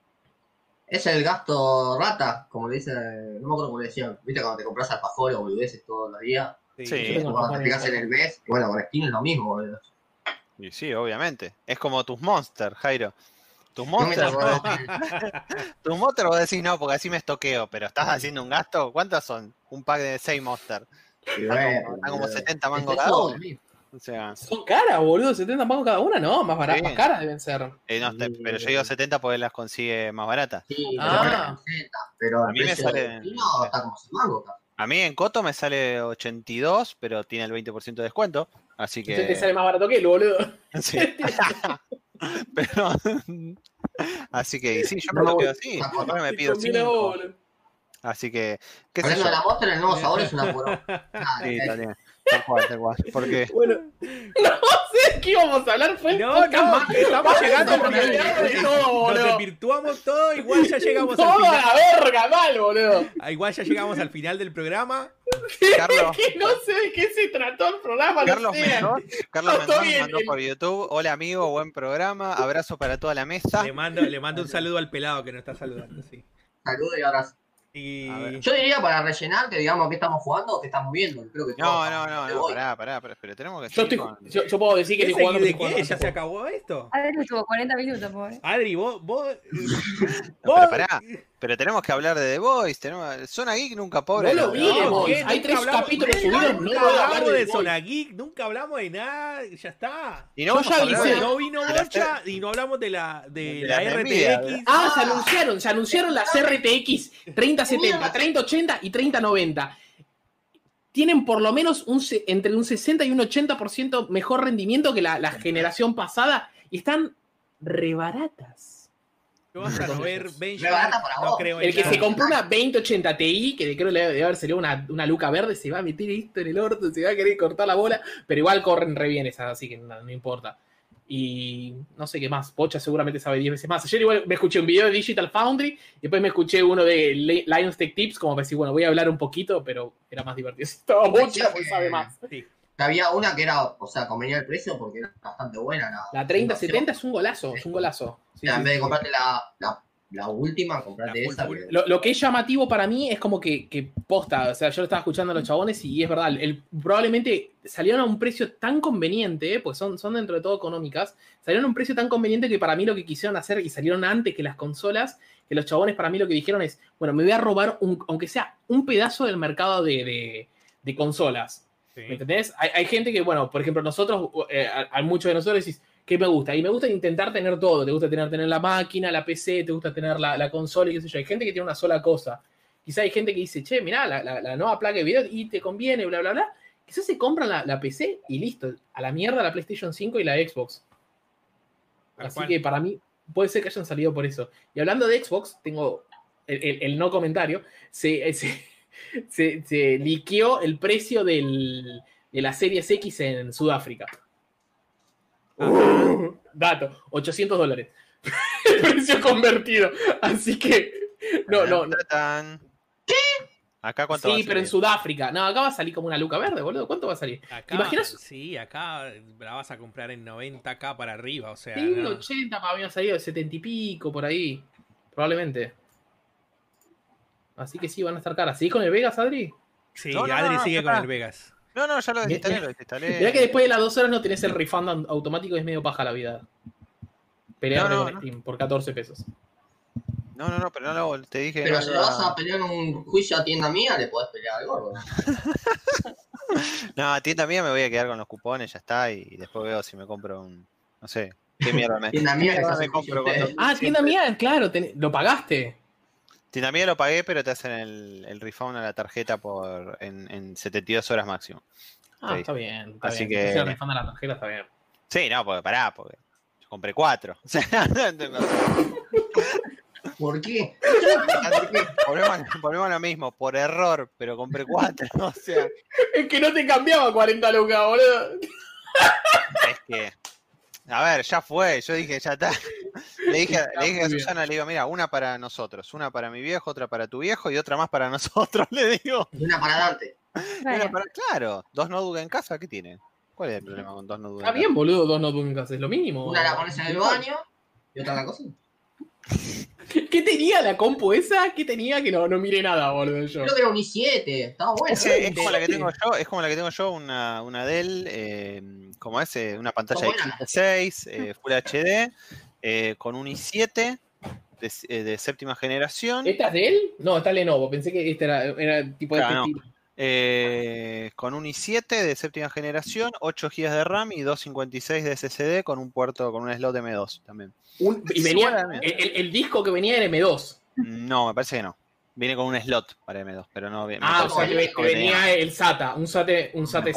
Es el gasto rata, como le dice, no me acuerdo cómo le decían. ¿Viste cuando te compras alfajores o boludeces todos los días? Sí. Tengo Cuando te en el mes, y bueno, con Steam es lo mismo, boludo. Y sí, obviamente. Es como tus monsters, Jairo. Tus monsters, [laughs] tus monsters vos decís no, porque así me estoqueo, pero estás haciendo un gasto. ¿Cuántos son? Un pack de 6 monsters. Bueno, como, están como boludo. 70 mangos cada uno. O sea, Son caras, boludo, 70 pagos cada una, no, más baratas, Sí. más caras deben ser. eh, no, te- pero yo digo 70 porque las consigue más baratas. Sí, Ah. pero bueno, 60, pero A mí me sale- de Steam está como 100 mangos. casi. A mí en Coto me sale 82, pero tiene el 20% de descuento. Así Entonces te que. sale más barato que él, boludo. Sí, [laughs] [laughs] pero. [laughs] así que sí, yo me lo quedo así. me pido conviene a 5. Así que, qué Hablando de la Monster, el nuevo sabor es una [laughs] porón. Sí, también. Tal cual, tal cual. Porque [laughs] Bueno, no sé de qué íbamos a hablar. Fue No, no, más- estamos llegando al final. todo, Nos desvirtuamos todo, igual ya llegamos al Todo a final. la verga, mal, boludo. Ah, Igual ya llegamos al final del programa. Carlos, Que no sé de qué se trató el programa, Carlos no. Mendoz, Carlos No, en mandó por YouTube. Hola amigo, buen programa. Abrazo para toda la mesa. Le mando, le mando un saludo al pelado que nos está saludando, sí. Saludos y abrazo. Y. Yo diría para rellenar que digamos qué estamos jugando o qué estamos viendo. Creo que No, no, no, no, pará, pará, pará, pero tenemos que Yo, estoy, con- yo, yo puedo decir que ¿Qué estoy jugando. de qué? ¿Ya se acabó esto? Adri estuvo 40 minutos, pobre. Adri, vos, vos, [laughs] No, pero pará, pero tenemos que hablar de The Voice. Tenemos... Zona Geek nunca pobre. No lo vi. Hay tres hablamos- capítulos nunca subidos, no voy a hablar hablamos de de. Zona Geek, nunca hablamos de nada, ya está. Y no ya avisé. No vino Bocha y no hablamos de la, de de la, la RTX. Ah, se anunciaron, se anunciaron las RTX 3070, 3080 y 3090. Tienen por lo menos un, se- entre un 60 y un 80% mejor rendimiento que la, la generación pasada y están rebaratas. ¿Qué vas a ver No creo El que nada. se compró una 2080 Ti, que creo que debe haber salido una, una luca verde, se va a meter esto en el orto, se va a querer cortar la bola, pero igual corren re bien esas, así que no, no importa. Y no sé qué más, Pocha seguramente sabe 10 veces más. Ayer igual me escuché un video de Digital Foundry, y después me escuché uno de Li- Lions Tech Tips, como para decir, bueno, voy a hablar un poquito, pero era más divertido. [laughs] Estaba Pocha, pues sabe más. Sí. Que había una que era, o sea, convenía el precio porque era bastante buena. La, La 3070 es un golazo, es un golazo. Sí, O sea, sí, en vez de sí. comprarte la, la, la última, comprarte esa. Lo, lo que es llamativo para mí es como que, que posta, o sea, yo lo estaba escuchando a los chabones y es verdad, el, probablemente salieron a un precio tan conveniente, pues son, son dentro de todo económicas, salieron a un precio tan conveniente que para mí lo que quisieron hacer y salieron antes que las consolas, que los chabones para mí lo que dijeron es, bueno, me voy a robar, un, aunque sea un pedazo del mercado de, de- de consolas. ¿Me Sí. entendés? Hay, hay gente que, bueno, por ejemplo, nosotros, eh, a, a muchos de nosotros decís, ¿qué me gusta? Y me gusta intentar tener todo. Te gusta tener, tener la máquina, la PC, te gusta tener la, la consola y qué sé yo. Hay gente que tiene una sola cosa. Quizá hay gente que dice, che, mirá, la, la- la nueva placa de video y te conviene, bla, bla, bla. Quizás se compran la, la PC y listo. A la mierda la PlayStation 5 y la Xbox. Así cual. que para mí puede ser que hayan salido por eso. Y hablando de Xbox, tengo el, el- el no comentario. Se, se, [laughs] se, se liqueó el precio del, de la Series X en Sudáfrica. Uh, [laughs] dato, 800 dólares. [laughs] el precio convertido. Así que... No, no. ¿Qué? ¿Acá cuánto va a Sí, pero en? Sudáfrica. No, acá va a salir como una luca verde, boludo. ¿Cuánto va a salir? Acá, imaginas? Sí, acá la vas a comprar en 90k para arriba, o sea. Sí, no. 80 me habían salido, 70 y pico por ahí. Probablemente. Así que sí, van a estar caras. ¿Seguís con el Vegas, Adri? Sí, No, no, Adri no, sigue con el Vegas. No, no, ya lo desinstalé, Mirá- lo desinstalé. Mirá que después de las dos horas no tenés el refund au- automático y es medio paja la vida. Pelear No, no, con no. Steam por 14 pesos. No, no, no, pero no lo, te dije Pero si lo vas a pelear en un juicio a tienda mía, le podés pelear al gordo. [laughs] No, a tienda mía me voy a quedar con los cupones, ya está, y después veo si me compro un. No sé, qué mierda me. Tienda mía [laughs] Me compro. Ah, tienda mía, claro, ten- lo pagaste. Tienda mía lo pagué, pero te hacen el, el refund a la tarjeta por en, en 72 horas máximo. Ah, Sí. está bien. Está Así bien. que- Si el refund a la tarjeta está bien. Sí, no, porque pará, porque yo compré cuatro. [laughs] O sea, ¿Por qué? volvemos, volvemos a lo mismo, por error, pero compré cuatro. [laughs] O sea, Es que no te cambiaba 40 lucas, boludo. es que. A ver, ya fue, yo dije, ya está. Le dije, Está le dije a bien. Susana, le digo, mira, una para nosotros, una para mi viejo, otra para tu viejo y otra más para nosotros, [laughs] le digo. Y una para Dante. Una Bueno, para- claro, dos notebooks en casa, ¿qué tiene? ¿Cuál es el problema con dos notebooks? Está en bien, boludo, dos notebooks en casa, es lo mínimo. Una la pones en el baño y otra en la cocina. [laughs] ¿Qué tenía la compu esa? ¿Qué tenía que no, no miré nada, boludo? Yo. Creo que era un i7, estaba bueno. Es como la que tengo yo, es como la que tengo yo, una, una Dell, eh, como es, eh, una pantalla de Está buena. 6 eh, Full HD, eh, con un i7 de, eh, de séptima generación, ¿Esta es de él? No, está Lenovo. Pensé que esta era, era tipo de Claro, este no. Eh, con un i7 de séptima generación, 8 GB de RAM y 256 de SSD con un puerto, con un slot M2 también. Un- y venía, Seguramente. el, el- el disco que venía era M2. No, me parece que no. Viene con un slot para M2, pero no me Ah, o sea, que, venía- venía el SATA, un SATA, un SATA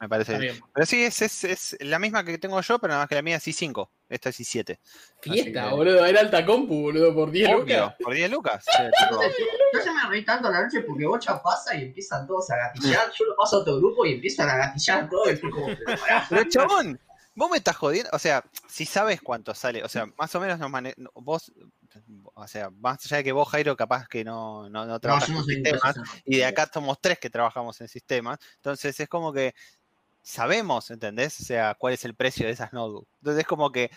me parece me bien. Pero sí, es, es, es la misma que tengo yo, pero nada más que la mía es i5. Esta es i7. Fiesta, que- boludo. Era alta compu, boludo, por 10 Obvio, lucas. por 10 lucas. Sí, tipo, [laughs] Yo se me reí tanto la noche porque Bocha pasa y empiezan todos a gatillar. Yo lo paso a otro grupo y empiezan a gatillar todo. Y fue como, pero pará. Pero chabón, vos me estás jodiendo. O sea, si sabes cuánto sale, o sea, más o menos nos mane- vos, o sea, más allá de que vos, Jairo, capaz que no, no, no trabajas no en sistemas, y de acá somos tres que trabajamos en sistemas, entonces es como que sabemos, ¿entendés? O sea, cuál es el precio de esas notebooks. Entonces es como que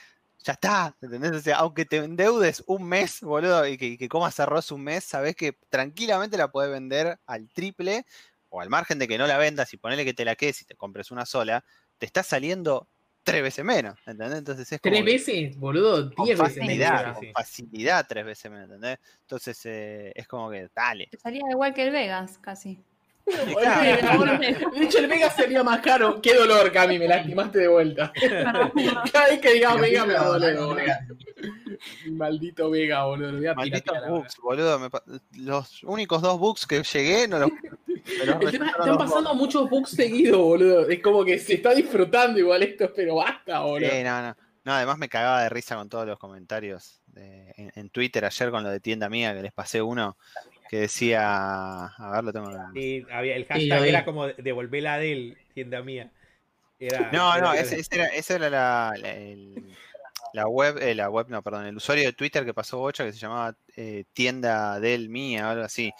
ya está, ¿entendés? O sea, aunque te endeudes un mes, boludo, y que, y que comas arroz un mes, sabés que tranquilamente la podés vender al triple o al margen de que no la vendas y ponele que te la quedes y te compres una sola, te está saliendo tres veces menos, ¿entendés? Entonces es como ¿Tres veces, boludo? con Diez veces facilidad, menos. con facilidad tres veces menos, ¿entendés? Entonces eh, es como que, dale. Te salía igual que el Vegas, casi. [laughs] Hecho, el [laughs] Vega sería más caro. Qué dolor, Cami, me lastimaste de vuelta. [laughs] Cada vez que digamos Vega me va a doler, boludo. Maldito Vega, boludo. Lo voy a bugs, boludo. me pa- los únicos dos bugs que llegué no los. El tema, están pasando muchos bugs seguidos, boludo. Es como que se está disfrutando igual esto, pero basta, boludo. Sí, no, no. No, además me cagaba de risa con todos los comentarios de- en, en Twitter ayer con lo de tienda mía, que les pasé uno que decía. A ver, lo tengo. Sí, había, el hashtag era como devolver la del tienda mía. Era, No, no, era- ese era, esa era la, la- el- la web, eh, la web, no, perdón, el usuario de Twitter que pasó Bocha que se llamaba eh, tienda del mía o algo así.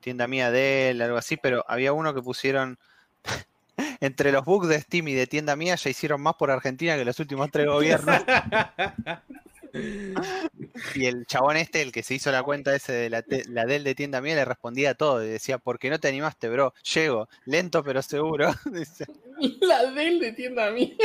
Tienda mía del, algo así, pero había uno que pusieron [laughs] entre los bugs de Steam y de tienda mía ya hicieron más por Argentina que los últimos tres gobiernos. [laughs] Y el chabón este, el que se hizo la cuenta ese de la, del de tienda mía, le respondía a todo. Y decía, ¿por qué no te animaste, bro? Llego, lento pero seguro. [laughs] La del de tienda mía.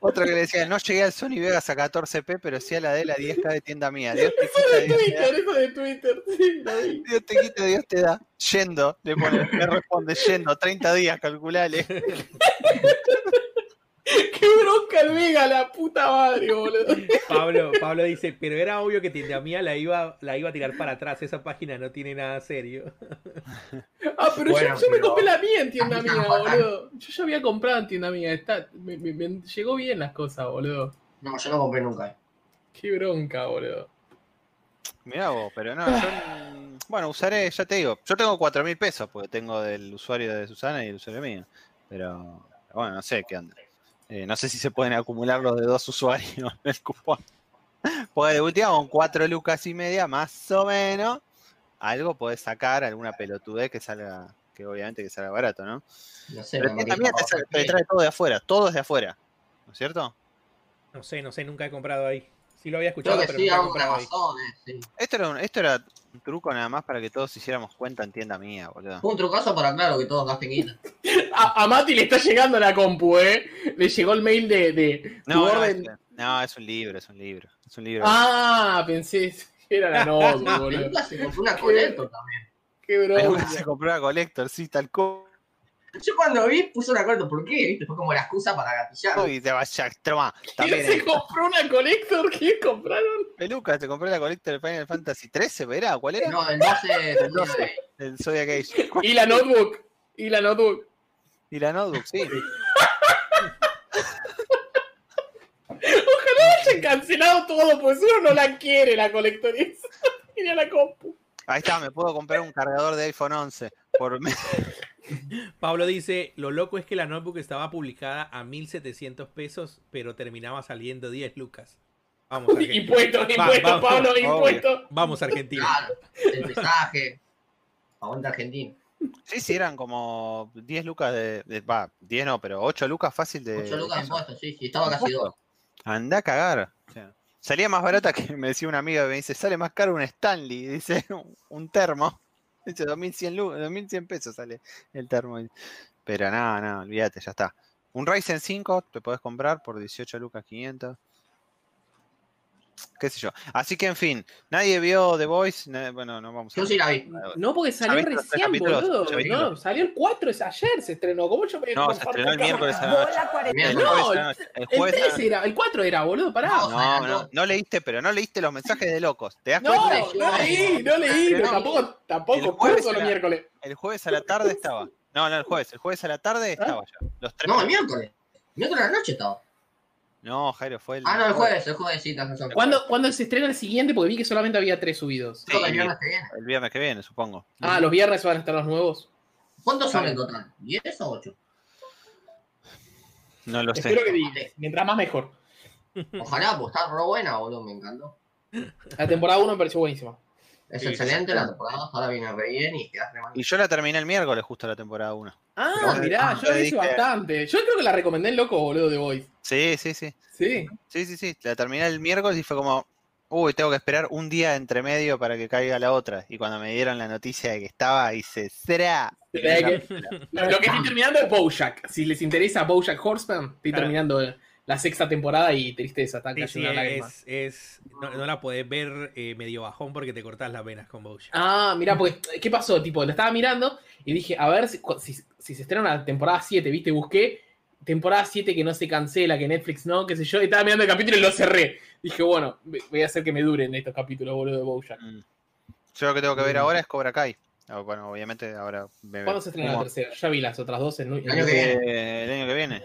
Otro que le decía, no llegué al Sony Vegas a 14p, pero sí a la de la 10K de tienda mía. Dios te quita, De Dios. Twitter, eso de Twitter. Sí. Dios te quita, Dios te da. Yendo, le pone, le responde, yendo, 30 días, calculale. [laughs] [laughs] Qué bronca el Vega, la puta madre, boludo. [laughs] Pablo, Pablo dice, pero era obvio que tienda mía la iba, la iba a tirar para atrás. Esa página no tiene nada serio. [laughs] Ah, pero Bueno, yo, yo me compré la mía en tienda mía, boludo. Yo ya había comprado en tienda mía. Está, me, me- me llegó bien las cosas, boludo. No, yo no compré nunca. Qué bronca, boludo. Mirá vos, pero no, yo. Bueno, usaré, ya te digo, yo tengo 4 mil pesos porque tengo del usuario de Susana y el usuario mío. Pero, bueno, no sé qué onda. Eh, no sé si se pueden acumular los de dos usuarios [laughs] en el cupón. Porque de última con 4 lucas y media, más o menos, algo podés sacar, alguna pelotudez que salga, que obviamente que salga barato, ¿no? No sé, Pero me también te, trae todo de afuera, todo es de afuera, ¿no es cierto? No sé, no sé, nunca he comprado ahí. Sí lo había Creo escuchado, que pero sí, nunca he comprado ahí. Eh, sí. Esto era, un, esto era un truco nada más para que todos hiciéramos cuenta en tienda mía, boludo. Un trucazo para claro que todos gasten guita. [laughs] A, a Mati le está llegando la compu, eh. Le llegó el mail de, de tu No, no, orden. es, no, es un libro, es un libro. Es un libro. Ah, pensé era la [laughs] nota, Ah, boludo. Se compró una Collector también. Qué bronca. se compró una Collector, sí, tal cual. Yo cuando vi puse una Collector, ¿por qué? ¿Viste? Fue como la excusa para gatillar. Y te vaya, toma. ¿Quién [laughs] se eh, compró una Collector? ¿Qué compraron? Peluca, te compré la Collector de Final Fantasy 13, ¿verdad? ¿Cuál era? No, el 12 del 12. El [laughs] Zodiac. [laughs] Y la notebook. Y la notebook. Y la notebook, sí. Ojalá hayan cancelado todo, pues uno no la quiere la Collector. Quería la compu. Ahí está, me puedo comprar un cargador de iPhone 11 por mes. [laughs] Pablo dice, lo loco es que la notebook estaba publicada a 1700 pesos, pero terminaba saliendo 10 lucas. Vamos, [laughs] Argentina. Impuestos, Va, impuestos, vamos, Pablo, obvio. impuestos. Vamos, Argentina. Claro, el pesaje. Aguanta Argentina. Sí, sí, eran como 10 lucas de. Va, 10 no, pero 8 lucas fácil de. 8 lucas de de- impuestos, sí, sí, estaba casi 2. Anda a cagar. O sea, salía más barata que me decía una amiga, me dice, sale más caro un Stanley, dice, [laughs] un termo. Dice, 2100, lu- 2100 pesos sale el termo. Pero nada, no, olvídate, ya está. Un Ryzen 5 te podés comprar por 18 lucas 500. Qué sé yo. Así que, en fin, nadie vio The Voice. bueno, no vamos a. Yo sí la vi. No, porque salió ¿Ya viste los tres recién, boludo. ¿Ya viste No, los- salió el 4, es ayer se estrenó. ¿Cómo yo me No, se estrenó el miércoles a la noche. El Miércoles. No. El El jueves a la 3 era, el 4 era, boludo, pará. No, No, no, no leíste, pero no leíste los mensajes de locos. ¿Te das No, cuenta? no leí, no leí, Pero tampoco, El tampoco jueves curso los miércoles. El jueves a la tarde estaba. No, no, el jueves. El jueves a la tarde ¿Ah? estaba ya. Los tres No, el miércoles. Miércoles a la noche estaba. No, Jairo, fue el. Ah, no, el jueves, el jueves, sí, razón. ¿Cuándo, ¿Cuándo se estrena el siguiente? Porque vi que solamente había 3 subidos. Que el Sí. viernes que viene. El viernes que viene, supongo. Ah, los viernes van a estar los nuevos. ¿Cuántos son Vale. en total? ¿10 o 8? No lo sé. Espero que 10. Mientras más mejor. Ojalá, pues está re buena, boludo, me encantó. La temporada 1 me pareció buenísima. Es Sí, excelente sí. la temporada, ahora viene re bien y quedas re mal. Y yo la terminé el miércoles, justo la temporada 1. Ah, Pero- mirá, ah, yo la hice dije- bastante. Yo creo que la recomendé en loco, boludo, de Voice. Sí, sí, sí. Sí. Sí, sí, sí. La terminé el miércoles y fue como. Uy, tengo que esperar un día entre medio para que caiga la otra. Y cuando me dieron la noticia de que estaba, hice. ¡Será! La que- Lo, que estoy terminando es Bojack. Si les interesa Bojack Horseman, estoy Claro. terminando la sexta temporada y tristeza, está Sí, casi sí, una lágrima. es, es- no, no la podés ver eh, medio bajón porque te cortás las venas con Bojack. Ah, mirá, pues, ¿qué pasó? Tipo, lo estaba mirando y dije, a ver si, cu- si, si se estrena una temporada 7, ¿viste? Busqué temporada 7 que no se cancela, que Netflix no, qué sé yo, estaba mirando el capítulo y lo cerré. Dije, bueno, voy a hacer que me duren estos capítulos, boludo, de Bojack. Mm. Yo lo que tengo que ver ahora es Cobra Kai. Ah, Bueno, obviamente ahora. me- ¿Cuándo se estrena la como- tercera? Ya vi las otras dos en, en El año que viene. Eh, el año que viene.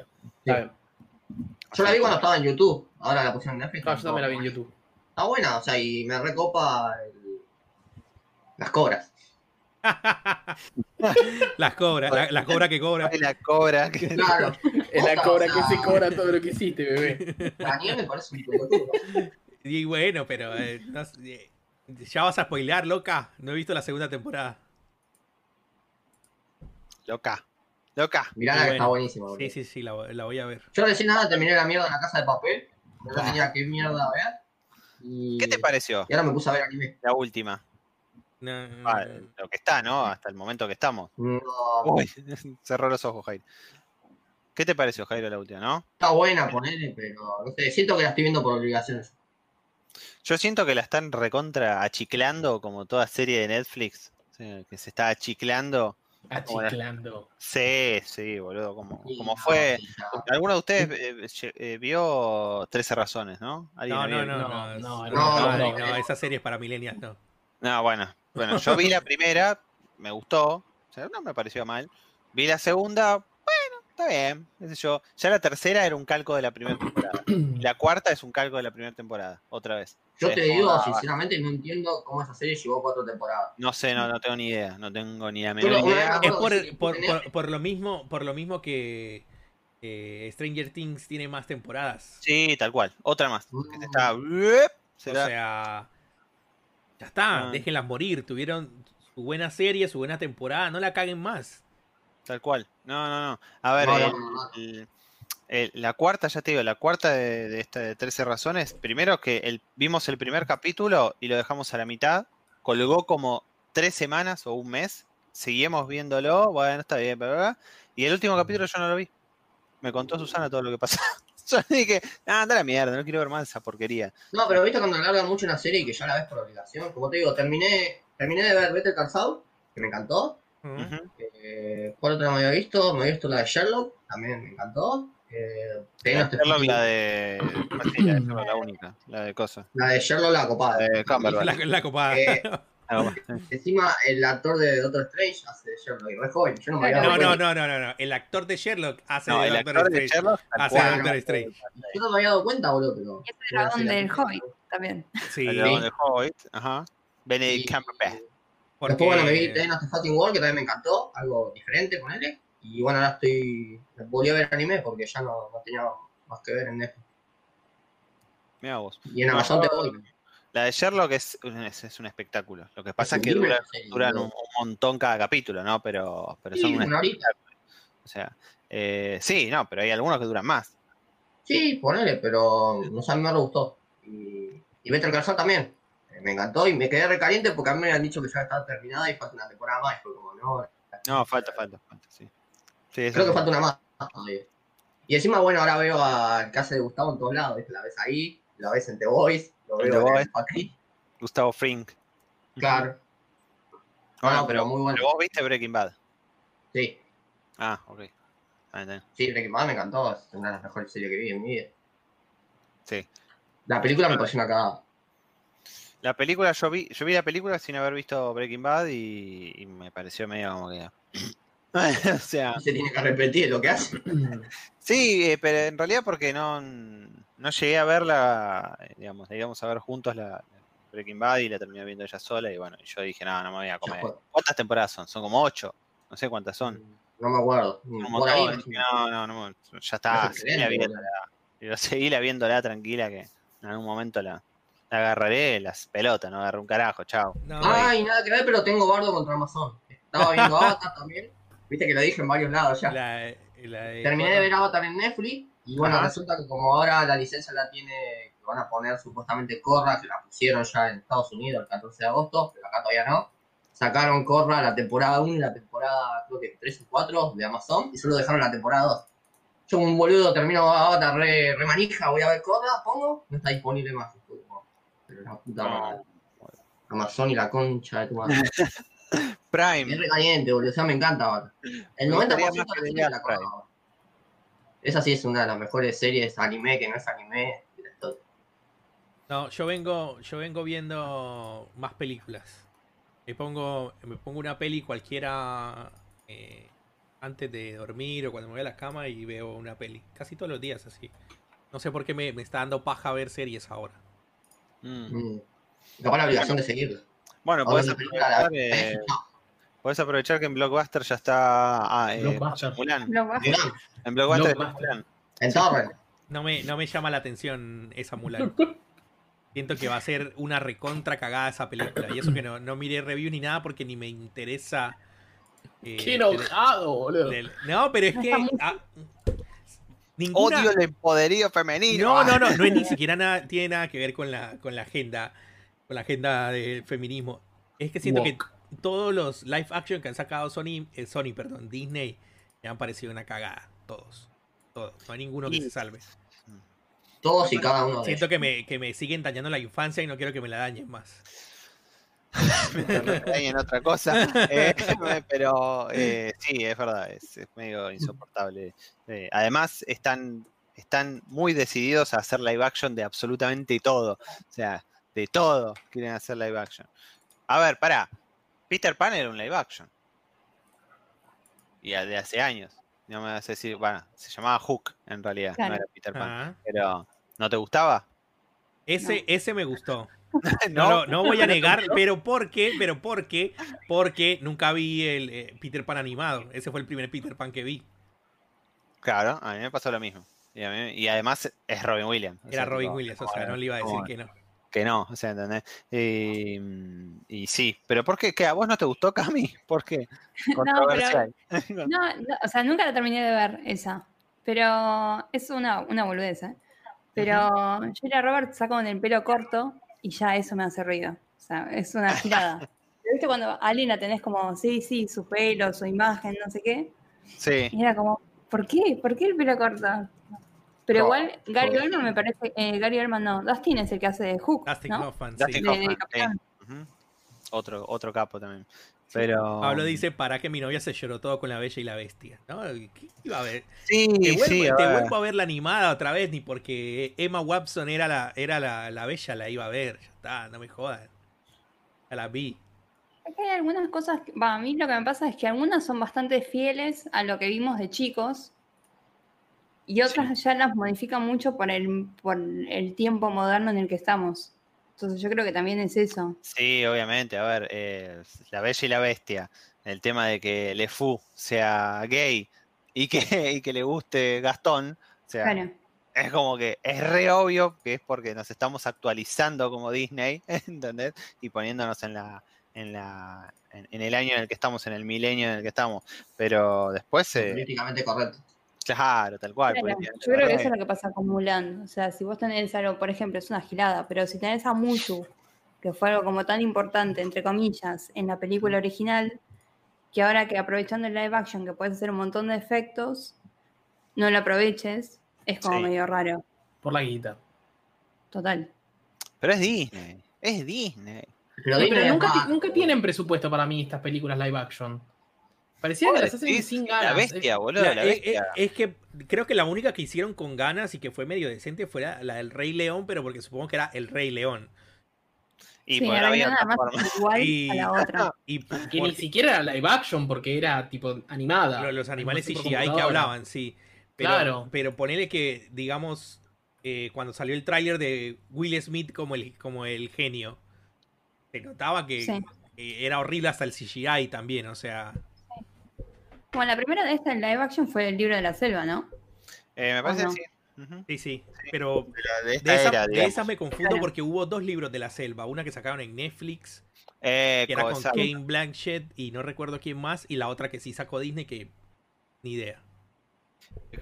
Yo la vi cuando estaba en YouTube, ahora la pusieron en Netflix. No, yo también la vi en YouTube. Está buena, o sea, y me recopa el- las cobras. [laughs] las cobras, la- las cobras que cobra. Ay, la cobra. que- Claro. Es la cobra que se cobra todo lo que hiciste, bebé. La nieve me parece un pelotudo. [laughs] Y bueno, pero eh, no eh, ya vas a spoilear, loca. No he visto la segunda temporada. Loca. Loca. Mirá la bueno, está buenísima. Sí, sí, sí, la, la voy a ver. Yo recién nada terminé la mierda en la casa de papel. No tenía qué mierda ver. Y... ¿Qué te pareció Y ahora me puse a ver anime. la última? No, Ah, lo que está, ¿no? Hasta el momento que estamos. No, Uy, [laughs] cerró los ojos, Jairo. ¿Qué te pareció, Jairo, la última, no? está buena ponerle, pero no sé, siento que la estoy viendo por obligaciones. Yo siento que la están recontra achiclando como toda serie de Netflix. sí, que se está achiclando. Achiclando. Sí, sí, boludo. Como, como no, fue. ¿Alguno de ustedes eh, eh, vio 13 razones, no? ¿Alguien No, no, no, No, no, es- no, no, no, no, no. no, esa serie es para millennials, no. No, bueno. Bueno, yo vi la primera, me gustó. O sea, no me pareció mal. Vi la segunda, bueno, está bien. qué sé yo. Ya la tercera era un calco de la primera temporada. La cuarta es un calco de la primera temporada, otra vez. Yo Sí, te digo, ah, sinceramente, no entiendo cómo esa serie llevó cuatro temporadas. No sé, no, no tengo ni idea. No tengo ni menor lo- una idea. Es por, sí, por, por- por lo mismo, por lo mismo que eh, Stranger Things tiene más temporadas. Sí, tal cual. Otra más. Que se Mm. está. se O da- sea, ya está, Ah. déjenlas morir. Tuvieron su buena serie, su buena temporada, no la caguen más. Tal cual. No, no, no. A ver, No, no, el- la cuarta, ya te digo, la cuarta de, de esta de 13 razones. Primero que el, vimos el primer capítulo y lo dejamos a la mitad. Colgó como tres semanas o un mes. Seguimos viéndolo. Bueno, está bien, bla, bla, bla. Y el último capítulo yo no lo vi. Me contó Susana todo lo que pasó. [laughs] Yo dije, ah, anda la mierda, no quiero ver más esa porquería. No, pero viste cuando alargan mucho una serie y que ya la ves por obligación. Como te digo, terminé, terminé de ver Better Call Saul, que me encantó. Ujú. Eh, ¿Cuál otra me había visto? Me había visto la de Sherlock, también me encantó. Eh, este- Sherlock, la de. sí, [clears throat] la de Sherlock, la única, la de cosas. la de Sherlock, la copada. La de Cumberbatch. La, la copada. Eh. [laughs] Encima, el actor de Doctor Strange hace de Sherlock, y re joven. Yo no me había No, dado no, cuenta. no, no, no, no. El actor de Sherlock hace No, de el Doctor actor de Strange. Hace de. Doctor Strange. Yo no me había dado cuenta, boludo, pero. Es el dragón del Hobbit también. Sí, El dragón de Hobbit, ajá. Benedict Cumberbatch. porque Después, bueno, me vi Ten of the World, que también me encantó, algo diferente, ponele. Y bueno, ahora estoy. Volví a ver anime porque ya no, no tenía más que ver en Netflix. Mira vos. Y en Amazon te voy. La de Sherlock es, es, es un espectáculo. Lo que pasa es que duran un, montón cada capítulo, ¿no? Pero, pero Sí, son un una horita. O sea, eh, sí, no, pero hay algunos que duran más. Sí, ponele, pero no sé, a mí me gustó. Y, y Better Call Saul también. Eh, Me encantó y me quedé recaliente porque a mí me habían dicho que ya estaba terminada y falta una temporada más. Y fue como, no, No, falta, falta, falta, sí. Creo que falta una más. Y encima, bueno, ahora veo al casa de Gustavo en todos lados, ¿viste? La ves ahí, la ves en The Voice, lo veo el Patrick, Gustavo Frink. claro. Bueno, No, pero muy bueno. Pero vos viste Breaking Bad. Sí, Ah, ok. Sí, Breaking Bad me encantó, es una de las mejores series que vi en mi vida. Sí. La película me pareció una cagada. La película, yo vi, yo vi la película sin haber visto Breaking Bad y, y me pareció medio como que. [coughs] o sea, No se tiene que repetir lo que hace. sí, eh, pero en realidad porque no, no llegué a verla, eh, digamos, digamos a ver juntos la, la Breaking Bad y la terminé viendo ella sola y bueno, yo dije, no, no me voy a comer. ¿Cuántas temporadas son? Son como ocho, no sé cuántas son. No me acuerdo. Dije, no, no, no, ya está, Es seguí la viéndola. Yo seguí la viéndola tranquila que en algún momento la, la agarraré las pelotas, no agarré un carajo, chao. No, Ay, nada que ver, pero tengo bardo contra Amazon. Estaba viendo [laughs] Avatar también. Viste que lo dije en varios lados ya. la, la de- Terminé de ver Avatar en Netflix y bueno, Ajá. resulta que como ahora la licencia la tiene, que van a poner supuestamente Corra, que la pusieron ya en Estados Unidos el 14 de agosto, pero acá todavía no. Sacaron Corra la temporada 1 y la temporada creo que 3 o 4 de Amazon y solo dejaron la temporada 2. Yo como un boludo termino Avatar re, re manija, voy a ver Corra, pongo, no está disponible más. Pero la puta madre. Amazon y la concha de tu madre. Prime. Es re caliente, boludo. O sea, me encanta Avatar. El Me 90% gustaría de la la Prime. Esa sí es una de las mejores series anime que no es anime. de la historia. No, yo vengo, yo vengo viendo más películas. Me pongo, me pongo una peli cualquiera eh, antes de dormir o cuando me voy a la cama y veo una peli. Casi todos los días así. No sé por qué me, me está dando paja ver series ahora. Mm. Mm. La obligación de seguirlo. Bueno, la película la- eh, [laughs] podés aprovechar que en Blockbuster ya está. Ah, eh, Blockbuster. Mulan. En Blockbuster. Mulan. En Torrent. No me, no me llama la atención esa Mulan. [laughs] Siento que va a ser una recontra cagada esa película. Y eso que no, no miré review ni nada porque ni me interesa. eh, Qué enojado, boludo. del- No, pero es que. [laughs] Ah, ninguna- Odio el empoderío femenino. No, no, no, no es ni [laughs] siquiera nada, tiene nada que ver con la, con la agenda, con la agenda del feminismo. Es que siento que todos los live action que han sacado Sony, eh, Sony, perdón, Disney, me han parecido una cagada. Todos. Todos. No hay ninguno que Y- se salve. Todos y cada uno de Siento que me, que me siguen dañando la infancia y no quiero que me la dañen más. [laughs] Dañen otra cosa. [laughs] Eh, [laughs] pero eh, sí, es verdad, es, es medio insoportable. Eh, además, están, están muy decididos a hacer live action de absolutamente todo. O sea, de todo quieren hacer live action. A ver, pará. Peter Pan era un live action. Y de hace años. No me vas a decir, bueno, se llamaba Hook en realidad, Claro. no era Peter Pan. Ah, Pero, ¿no te gustaba? ese, No. ese me gustó. [laughs] No, no, no voy a [laughs] negar, pero ¿por qué? Pero ¿por qué? Porque nunca vi el eh, Peter Pan animado. Ese fue el primer Peter Pan que vi. Claro, a mí me pasó lo mismo. Y, a mí- y además es Robin Williams. o Era sea, Robin Williams, o sea, no le iba a decir que no. Que no, o sea, ¿entendés? Y, y sí, pero ¿por qué? ¿Qué? ¿A vos no te gustó, Cami? [laughs] ¿Por qué? [laughs] [laughs] No, no, o sea, nunca la terminé de ver esa. Pero es una, una boludez, ¿eh? Pero Julia Roberts está con el pelo corto y ya eso me hace ruido. O sea, es una girada. Pero ¿Viste cuando a alguien la tenés como, sí, sí, su pelo, su imagen, no sé qué? Sí, Y era como, ¿por qué? ¿Por qué el pelo corto? Pero No, igual, Gary no. Oldman me parece, eh, Gary Oldman no, Dustin es el que hace de Hook, Dustin ¿no? Hoffman, sí. Dustin Hoffman, sí. Otro, otro capo también. Pero. Pablo dice, ¿para que mi novia se lloró todo con la bella y la bestia? ¿No? ¿Qué iba a ver? Sí, Te, vuelvo, sí, a te ver. vuelvo a ver la animada otra vez, ni porque Emma Watson era la, era la, la bella, la iba a ver. Ya está, no me jodan. Ya la vi. Es que hay algunas cosas, que- va, a mí lo que me pasa es que algunas son bastante fieles a lo que vimos de chicos y otras ya las modifican mucho por el, por el tiempo moderno en el que estamos. Entonces yo creo que también es eso. Sí, obviamente, a ver, eh, La Bella y la Bestia, el tema de que Le Fou sea gay y que, [laughs] y que le guste Gastón, o sea, Claro. es como que es re obvio que es porque nos estamos actualizando como Disney, [laughs] ¿entendés? Y poniéndonos en la, en la, en, en el año en el que estamos, en el milenio en el que estamos. Pero después, eh, Políticamente correcto. Claro, tal cual. Claro, Yo creo que eso es lo que pasa con Mulan. O sea, si vos tenés algo, por ejemplo, es una gilada, pero si tenés a Mushu, que fue algo como tan importante, entre comillas, en la película original, que ahora que aprovechando el live action, que puedes hacer un montón de efectos, no lo aproveches, es como Sí. medio raro. Por la guita. total. Pero es Disney. Es Disney. Pero Sí, Disney pero nunca, nunca tienen presupuesto para mí estas películas live action. Parecía que las hacen sin La ganas. bestia, boludo. La- La, eh, eh, bestia. es que creo que la única que hicieron con ganas y que fue medio decente fue la, la del Rey León, pero porque supongo que era el Rey León. y sí, por nada más igual Y- a la otra. [laughs] Y Que porque ni siquiera era live action porque era tipo animada. lo- los animales CGI que hablaban, sí. Pero, Claro. Pero ponele que, digamos, eh, cuando salió el tráiler de Will Smith como el, como el genio, se notaba que Sí. eh, era horrible hasta el CGI también, o sea... Como la primera de esta en live action fue el libro de la selva, ¿no? Eh, me parece no? que sí. Sí, sí, pero Pero de de, esa- era, de me confundo Claro. porque hubo dos libros de la selva, una que sacaron en Netflix, Eh, que era con Kane Blanchett y no recuerdo quién más, y la otra que sí sacó Disney que ni idea.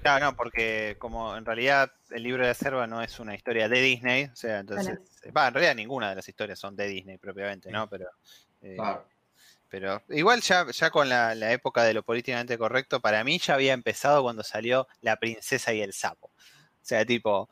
Claro, no, porque como en realidad el libro de la selva no es una historia de Disney, o sea, entonces, va, en realidad ninguna de las historias son de Disney propiamente, ¿no? Pero, eh, Claro. Pero igual ya, ya con la, la época de lo políticamente correcto, para mí ya había empezado cuando salió La princesa y el sapo. O sea, tipo,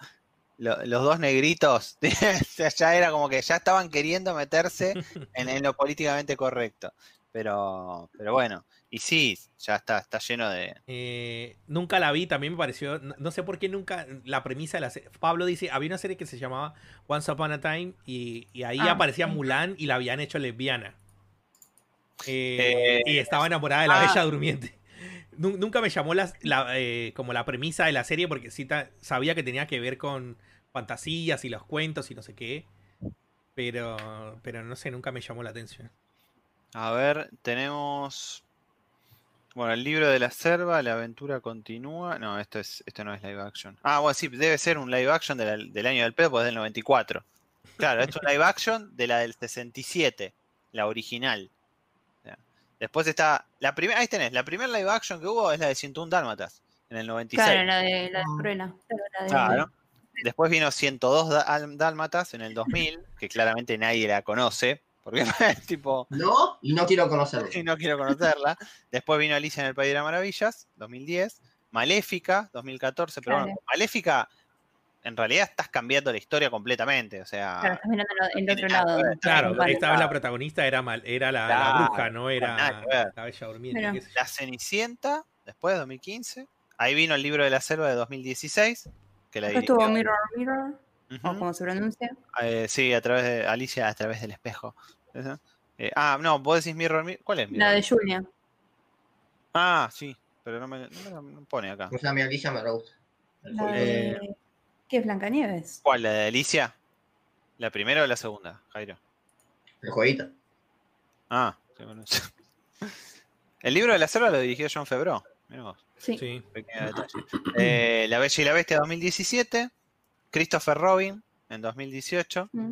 lo- los dos negritos, [laughs] ya era como que ya estaban queriendo meterse en, en lo políticamente correcto. Pero, pero bueno, y sí, ya está, está lleno de, Eh, nunca la vi, también me pareció, no, no sé por qué nunca, la premisa de la serie, Pablo dice, había una serie que se llamaba Once Upon a Time y, y ahí Ah, aparecía sí. Mulan y la habían hecho lesbiana. Eh, Eh, y estaba enamorada de la ah. Bella Durmiente. Nu- Nunca me llamó las- la, eh, como la premisa de la serie porque sí ta- sabía que tenía que ver con fantasías y los cuentos y no sé qué. Pero, pero no sé, nunca me llamó la atención. A ver, tenemos. Bueno, el libro de la selva, la aventura continúa. No, esto es, esto no es live action. Ah, bueno, sí, debe ser un live action de la- del año del pedo, pues es del 94. Claro, esto es un live action de la del 67, la original. Después está. La primera, ahí tenés, la primera live action que hubo es la de 101 Dálmatas, en el 96. Claro, la de la de Cruella. De- Claro. Después vino 102 Dá- Dálmatas en el 2000, que claramente nadie la conoce, porque [laughs] es tipo. No, y no quiero conocerlo. [laughs] y no quiero conocerla. Después vino Alicia en el País de las Maravillas, 2010. Maléfica, 2014. Pero Claro. bueno, Maléfica, en realidad estás cambiando la historia completamente. O sea, Claro, estás mirando el tiene otro lado. Claro, esta vez la protagonista era, mal, era la, la Claro, bruja, no era la Bella Durmiente. Pero- qué sé yo. La Cenicienta, después de 2015. Ahí vino el libro de la selva de 2016. Que la estuvo Mirror Mirror, o Ujú. como se pronuncia. Eh, sí, a través de Alicia, a través del espejo. Eh, ah, no, vos decís Mirror Mirror. ¿Cuál es Mirror? La de Julia. Ah, sí, pero no me, no me pone acá. O sea, mi Alicia me gusta. La Eh, de... ¿Qué es Blancanieves? ¿Cuál? ¿La de Alicia? ¿La primera o la segunda, Jairo? El jueguito. Ah, sí, bueno. El libro de la selva lo dirigió John Febro. Mirá vos, Sí. Sí. pequeño detalle. Eh, la Bella y la Bestia 2017. Christopher Robin en 2018. Mm.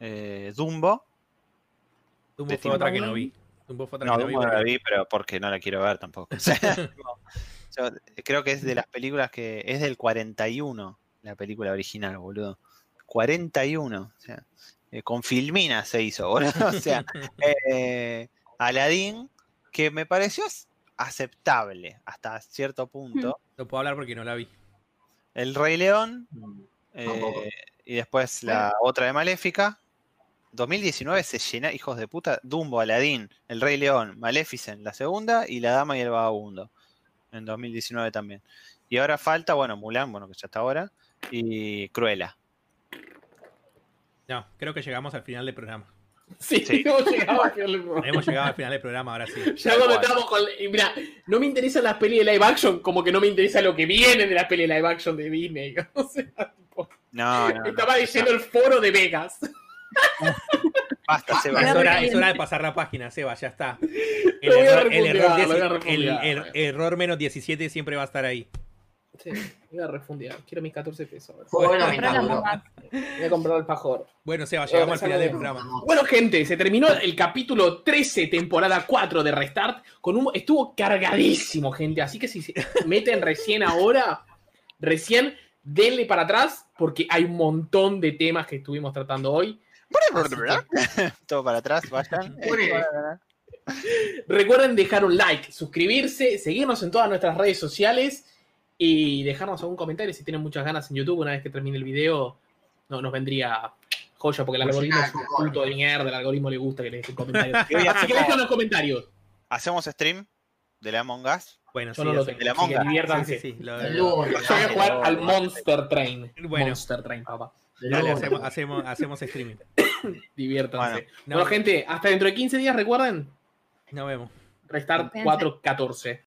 eh, Dumbo. Dumbo fue otra que no vi. Dumbo fue otra No, que no vi. Dumbo no la vi, pero porque no la quiero ver tampoco. O sea, no. Yo creo que es de las películas que. Es del 41, la película original, boludo. 41. O sea, eh, con Filmina se hizo, boludo. [laughs] O sea, eh, Aladdin, que me pareció aceptable hasta cierto punto. No puedo hablar porque no la vi. El Rey León. eh, y después la otra de Maléfica. 2019 se llena, hijos de puta, Dumbo, Aladdin, El Rey León, Maleficent, la segunda, y La Dama y el Vagabundo. En 2019 también. Y ahora falta, bueno, Mulan, bueno, que ya está ahora, y Cruella. No, creo que llegamos al final del programa. Sí, Sí. [laughs] hemos llegado al- Hemos llegado al final del programa, ahora sí. Ya cuando estamos con. y Mira, no me interesan las pelis de live action, como que no me interesa lo que viene de las pelis de live action de Disney. [laughs] O sea, tipo, No, no, no. estaba diciendo el foro de Vegas. [laughs] Basta, Seba. Es hora, porque- es hora de pasar la página, Seba, ya está. El error, error, el error menos 17 siempre va a estar ahí. Sí, voy a refundear. Quiero mis 14 pesos. Bueno bombas. Voy a comprar el fajor. Bueno, Seba, llegamos al final del programa. Bueno, gente, se terminó el capítulo 13, temporada 4 de Restart. Con un, estuvo cargadísimo, gente. Así que si se meten recién ahora, recién denle para atrás, porque hay un montón de temas que estuvimos tratando hoy. Que [laughs] Todo para atrás, vayan. [laughs] Bueno. recuerden dejar un like, suscribirse, seguirnos en todas nuestras redes sociales y dejarnos algún comentario si tienen muchas ganas en YouTube una vez que termine el video. no, nos vendría joya, porque el Pues algoritmo nada, es un punto de mierda, el algoritmo le gusta que le dejen comentarios. [laughs] Así que hacemos, dejen los comentarios. hacemos stream de la Among Us. Bueno, Yo sí, no lo así- tengo. de la Among Us. diviértanse. Sí, sí, sí, lo- El lo- lunes. Yo voy a jugar al. Monster Train. Bueno. Monster Train, papá. Dale, hacemos, hacemos, hacemos streaming. [coughs] Diviértanse. Bueno, no. bueno, gente, hasta dentro de 15 días, recuerden, Nos vemos. restar Cuídense. 4.14.